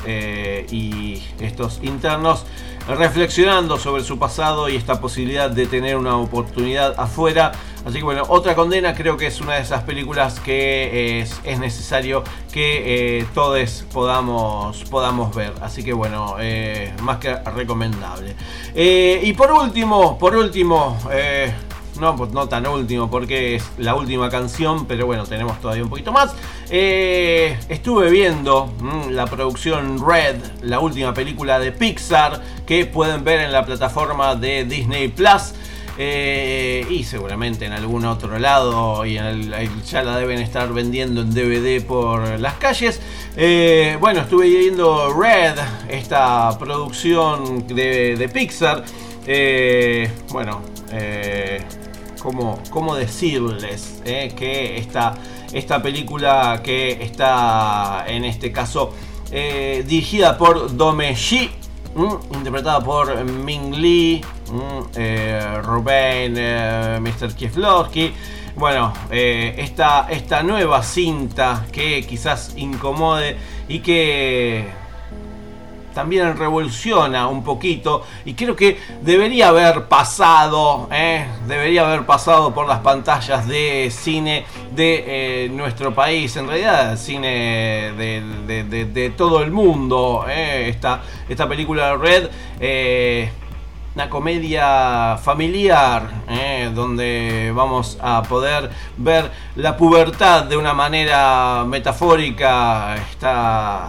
y estos internos reflexionando sobre su pasado y esta posibilidad de tener una oportunidad afuera. Así que bueno, otra condena creo que es una de esas películas que es, es necesario que eh, todos podamos, podamos ver. Así que bueno, eh, más que recomendable. Eh, y por último, por último, eh, no, no tan último porque es la última canción, pero bueno, tenemos todavía un poquito más. Eh, estuve viendo mm, la producción Red, la última película de Pixar que pueden ver en la plataforma de Disney Plus. Eh, y seguramente en algún otro lado y en el- ya la deben estar vendiendo en DVD por las calles. Eh, bueno, estuve viendo Red, esta producción de, de Pixar. Eh, bueno, ¿cómo, cómo decirles que esta, esta película que está en este caso dirigida por Dome Shi, mm, interpretada por Ming Lee, mm, eh, Ruben, eh, Mr. Kieslowski. Bueno, eh, esta, esta nueva cinta que quizás incomode y que también revoluciona un poquito y creo que debería haber pasado, ¿eh? debería haber pasado por las pantallas de cine de eh, nuestro país, en realidad cine de, de- todo el mundo, ¿eh? esta, esta película Red. una comedia familiar donde vamos a poder ver la pubertad de una manera metafórica. Está,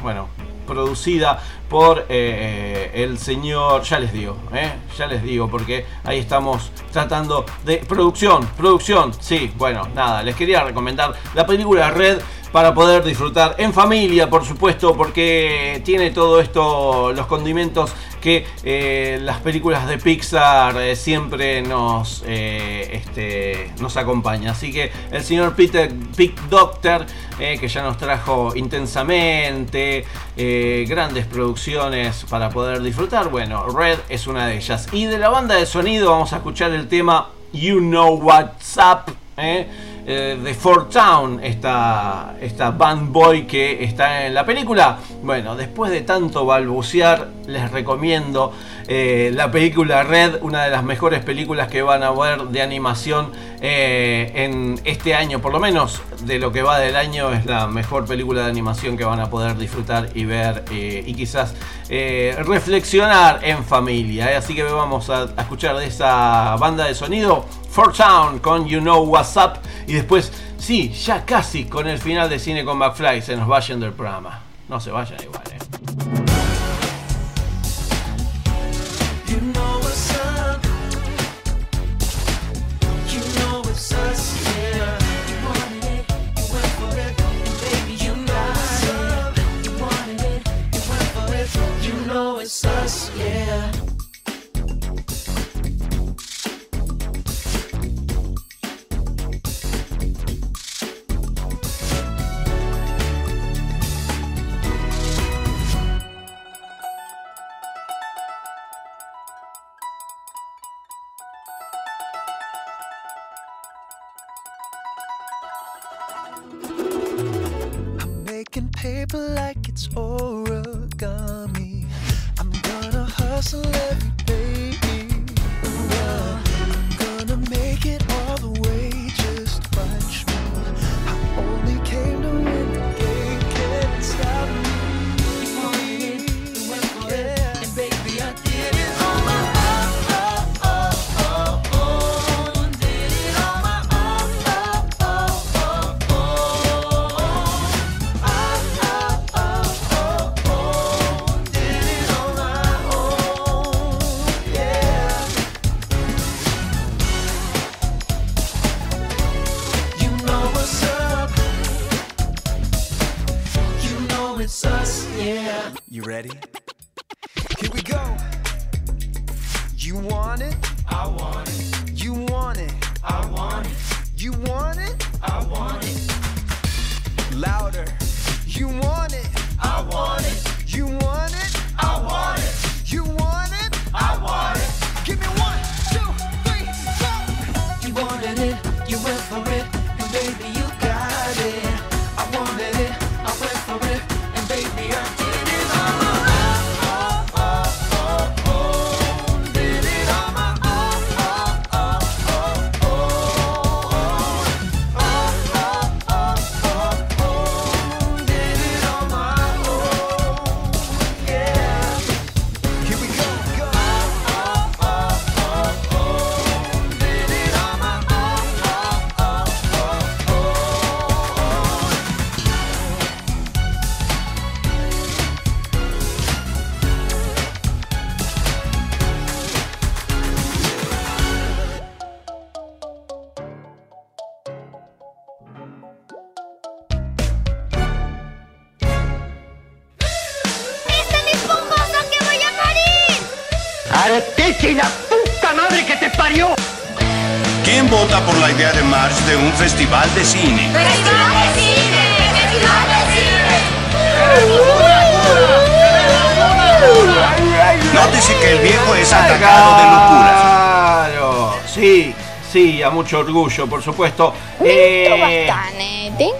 bueno, producida por eh, el señor, ya les digo, ¿eh? ya les digo, porque ahí estamos tratando de producción, producción, sí, bueno, nada, les quería recomendar la película Red para poder disfrutar en familia, por supuesto, porque tiene todo esto, los condimentos que eh, las películas de Pixar eh, siempre nos, eh, este, nos acompañan. Así que el señor Peter Pick Doctor, eh, que ya nos trajo intensamente, grandes producciones para poder disfrutar, bueno, Red es una de ellas. Y de la banda de sonido vamos a escuchar el tema You Know What's Up. ¿Eh? de Fort Town, esta, esta band boy que está en la película. Bueno, después de tanto balbucear, les recomiendo eh, la película Red, una de las mejores películas que van a ver de animación eh, en este año, por lo menos de lo que va del año, es la mejor película de animación que van a poder disfrutar y ver y quizás reflexionar en familia. Así que vamos a, a escuchar de esa banda de sonido. Fort Town con You Know What's Up y después, sí, ya casi con el final de Cine con McFly se nos vayan del programa. No se vayan igual, eh. Paper like it's origami. I'm gonna hustle every festival de cine? ¡Festival de cine! ¡Festival de cine! Nótese que el viejo es atacado de locuras. Claro, sí, sí, a mucho orgullo, por supuesto. Eh,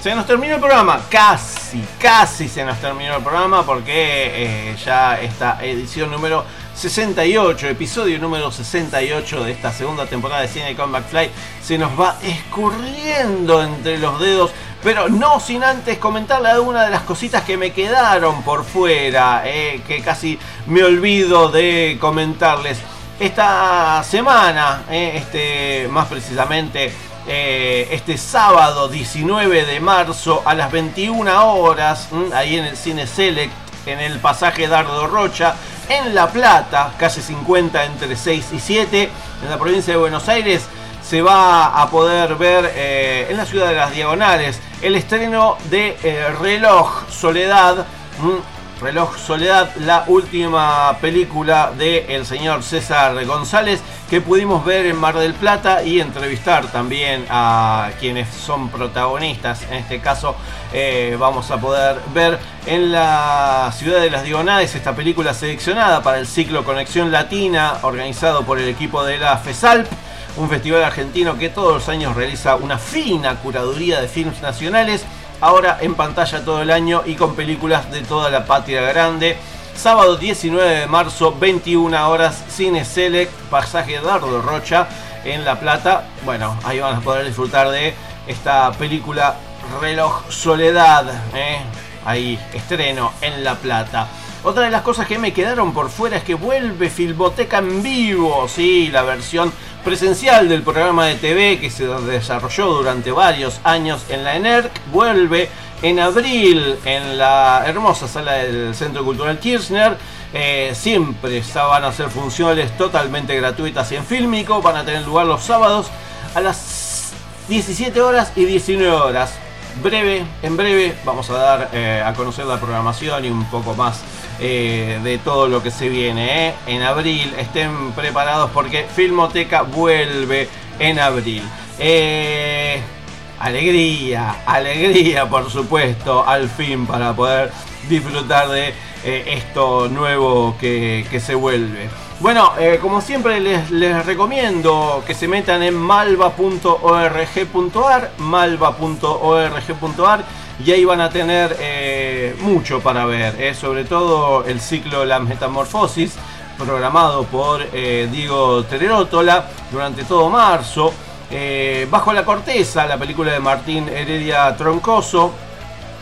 se nos terminó el programa, casi, casi se nos terminó el programa porque eh, ya esta edición número 68, episodio número 68 de esta segunda temporada de Cine con McFly se nos va escurriendo entre los dedos, pero no sin antes comentarle alguna de las cositas que me quedaron por fuera, eh, que casi me olvido de comentarles. Esta semana, eh, este, más precisamente eh, este sábado 19 de marzo a las 21 horas, mm, ahí en el Cine Select, en el pasaje Dardo Rocha, en La Plata, calle 50 entre 6 y 7, en la provincia de Buenos Aires, se va a poder ver eh, en la ciudad de las Diagonales el estreno de eh, Reloj Soledad. mm, Reloj Soledad, la última película del señor César González que pudimos ver en Mar del Plata y entrevistar también a quienes son protagonistas. En este caso eh, vamos a poder ver en la ciudad de las Diagonales esta película seleccionada para el ciclo Conexión Latina organizado por el equipo de la FESALP un festival argentino que todos los años realiza una fina curaduría de films nacionales, ahora en pantalla todo el año y con películas de toda la patria grande. Sábado 19 de marzo, 21 horas, Cine Select, pasaje Dardo Rocha en La Plata. Bueno, ahí van a poder disfrutar de esta película Reloj Soledad. ¿eh? Ahí, estreno en La Plata. Otra de las cosas que me quedaron por fuera es que vuelve Filmoteca en vivo, sí, la versión presencial del programa de TV que se desarrolló durante varios años en la ENERC, vuelve en abril en la hermosa sala del Centro Cultural Kirchner. Eh, siempre van a ser funciones totalmente gratuitas y en fílmico, van a tener lugar los sábados a las 17 horas y 19 horas. Breve, en breve vamos a dar eh, a conocer la programación y un poco más eh, de todo lo que se viene. ¿eh? En abril estén preparados porque Filmoteca vuelve en abril. Eh, alegría, alegría por supuesto, al fin para poder disfrutar de esto nuevo que, que se vuelve. Bueno, como siempre les, les, recomiendo que se metan en malva.org.ar, malva.org.ar y ahí van a tener eh, mucho para ver, eh, sobre todo el ciclo La Metamorfosis, programado por eh, Diego Tererótola durante todo marzo. Bajo la Corteza, la película de Martín Heredia Troncoso,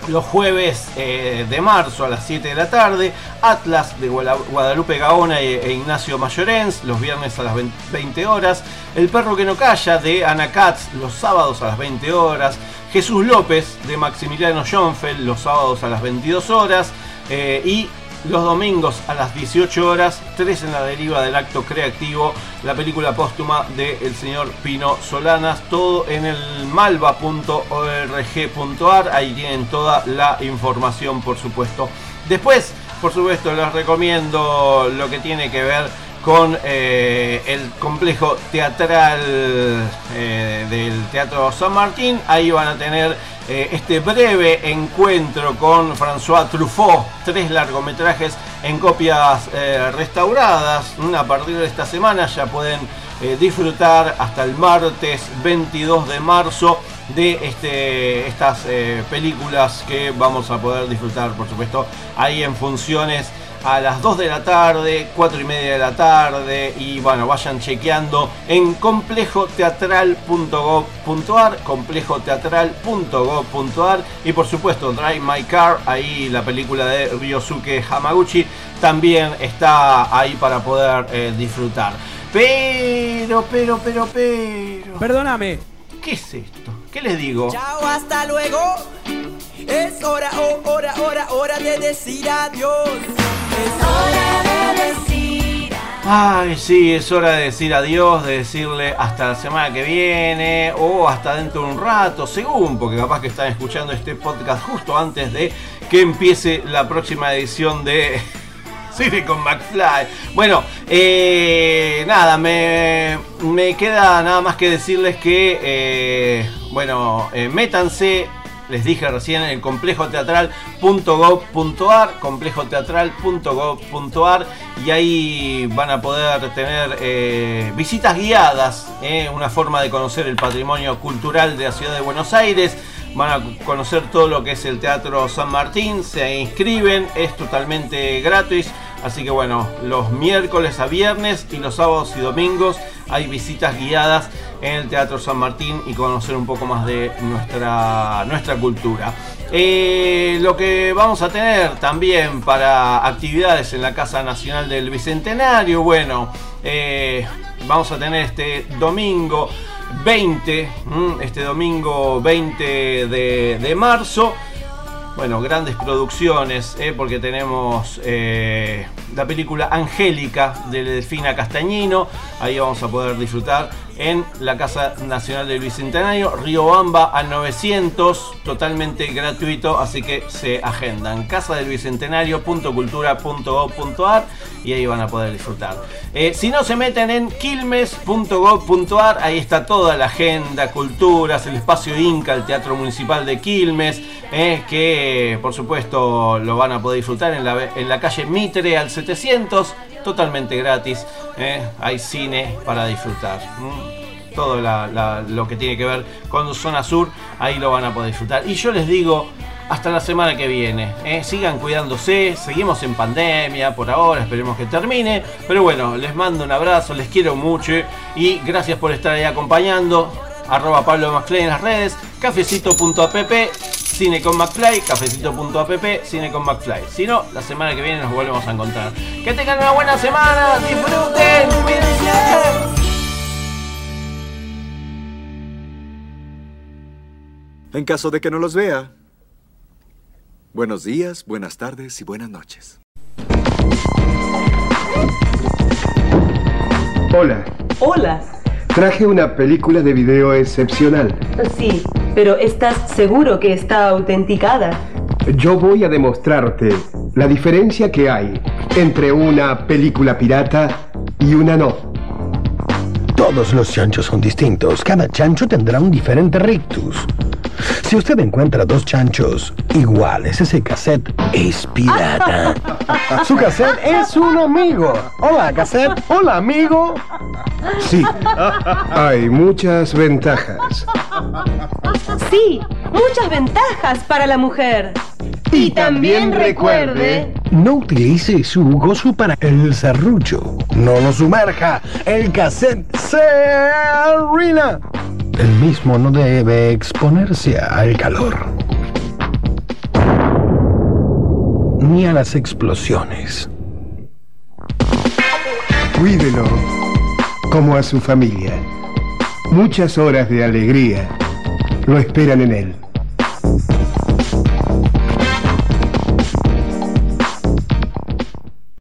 los jueves de marzo a las 7 de la tarde, Atlas de Guadalupe Gaona e, e Ignacio Mayorens, los viernes a las 20 horas, El perro que no calla de Ana Katz, los sábados a las 20 horas, Jesús López de Maximiliano Schoenfeld, los sábados a las 22 horas, eh, y los domingos a las 18 horas, 3 en la deriva del acto creativo, la película póstuma del señor Pino Solanas, todo en el malva.org.ar, ahí tienen toda la información por supuesto. Después, por supuesto, les recomiendo lo que tiene que ver con eh, el complejo teatral eh, del Teatro San Martín, ahí van a tener eh, este breve encuentro con François Truffaut, tres largometrajes en copias restauradas. A partir de esta semana ya pueden disfrutar hasta el martes 22 de marzo de este, estas películas que vamos a poder disfrutar, por supuesto, ahí en funciones a las 2 de la tarde, 4 y media de la tarde y bueno, vayan chequeando en complejoteatral.gov.ar, complejoteatral.gov.ar y por supuesto Drive My Car, ahí la película de Ryosuke Hamaguchi también está ahí para poder eh, disfrutar. Pero, pero, pero, pero... Perdóname. ¿Qué es esto? ¿Qué les digo? Chao, hasta luego. Es hora, oh, hora, hora, hora de decir adiós. Es hora de decir Ay, sí, es hora de decir adiós, de decirle hasta la semana que viene o hasta dentro de un rato, según, porque capaz que están escuchando este podcast justo antes de que empiece la próxima edición de Cine con McFly. Bueno, eh, nada, me, me, queda nada más que decirles que, eh, bueno, eh, métanse les dije recién en el complejoteatral.gov.ar, complejoteatral.gov.ar y ahí van a poder tener eh, visitas guiadas, eh, una forma de conocer el patrimonio cultural de la ciudad de Buenos Aires. Van a conocer todo lo que es el Teatro San Martín, se inscriben, es totalmente gratis. Así que bueno, los miércoles a viernes y los sábados y domingos hay visitas guiadas en el Teatro San Martín y conocer un poco más de nuestra, nuestra cultura. Eh, lo que vamos a tener también para actividades en la Casa Nacional del Bicentenario, bueno, eh, vamos a tener este domingo 20, este domingo 20 de, de marzo. Bueno, grandes producciones, ¿eh? porque tenemos eh, la película Angélica de Delfina Castañino. Ahí vamos a poder disfrutar en la Casa Nacional del Bicentenario, Riobamba al 900, totalmente gratuito, así que se agendan. Casa del Bicentenario.cultura.gov.ar y ahí van a poder disfrutar. Eh, si no se meten en quilmes.gov.ar, ahí está toda la agenda, culturas, el espacio Inca, el Teatro Municipal de Quilmes, eh, que por supuesto lo van a poder disfrutar en la, en la calle Mitre al 700 totalmente gratis. ¿eh? Hay cine para disfrutar. todo lo que tiene que ver con zona sur, ahí lo van a poder disfrutar. Y yo les digo, hasta la semana que viene. ¿eh? Sigan cuidándose, seguimos en pandemia por ahora, esperemos que termine. Pero bueno, les mando un abrazo, les quiero mucho y gracias por estar ahí acompañando. Arroba Pablo McFly en las redes, cafecito.app, cine con McFly, cafecito.app, cine con McFly. Si no, la semana que viene nos volvemos a encontrar. Que tengan una buena semana, disfruten, cuídense. En caso de que no los vea. Buenos días, buenas tardes y buenas noches. Hola, Hola. Traje una película de video excepcional. Sí, pero ¿estás seguro que está autenticada? Yo voy a demostrarte la diferencia que hay entre una película pirata y una no. Todos los chanchos son distintos. Cada chancho tendrá un diferente rictus. Si usted encuentra dos chanchos iguales, ese cassette es pirata. Su cassette es un amigo. Hola, cassette. Hola, amigo. Sí, hay muchas ventajas. Sí, muchas ventajas para la mujer. Y, también recuerde... No utilice su gozo para el serrucho. No lo sumerja. El cassette se arruina. El mismo no debe exponerse al calor. Ni a las explosiones. Cuídelo como a su familia. Muchas horas de alegría lo esperan en él.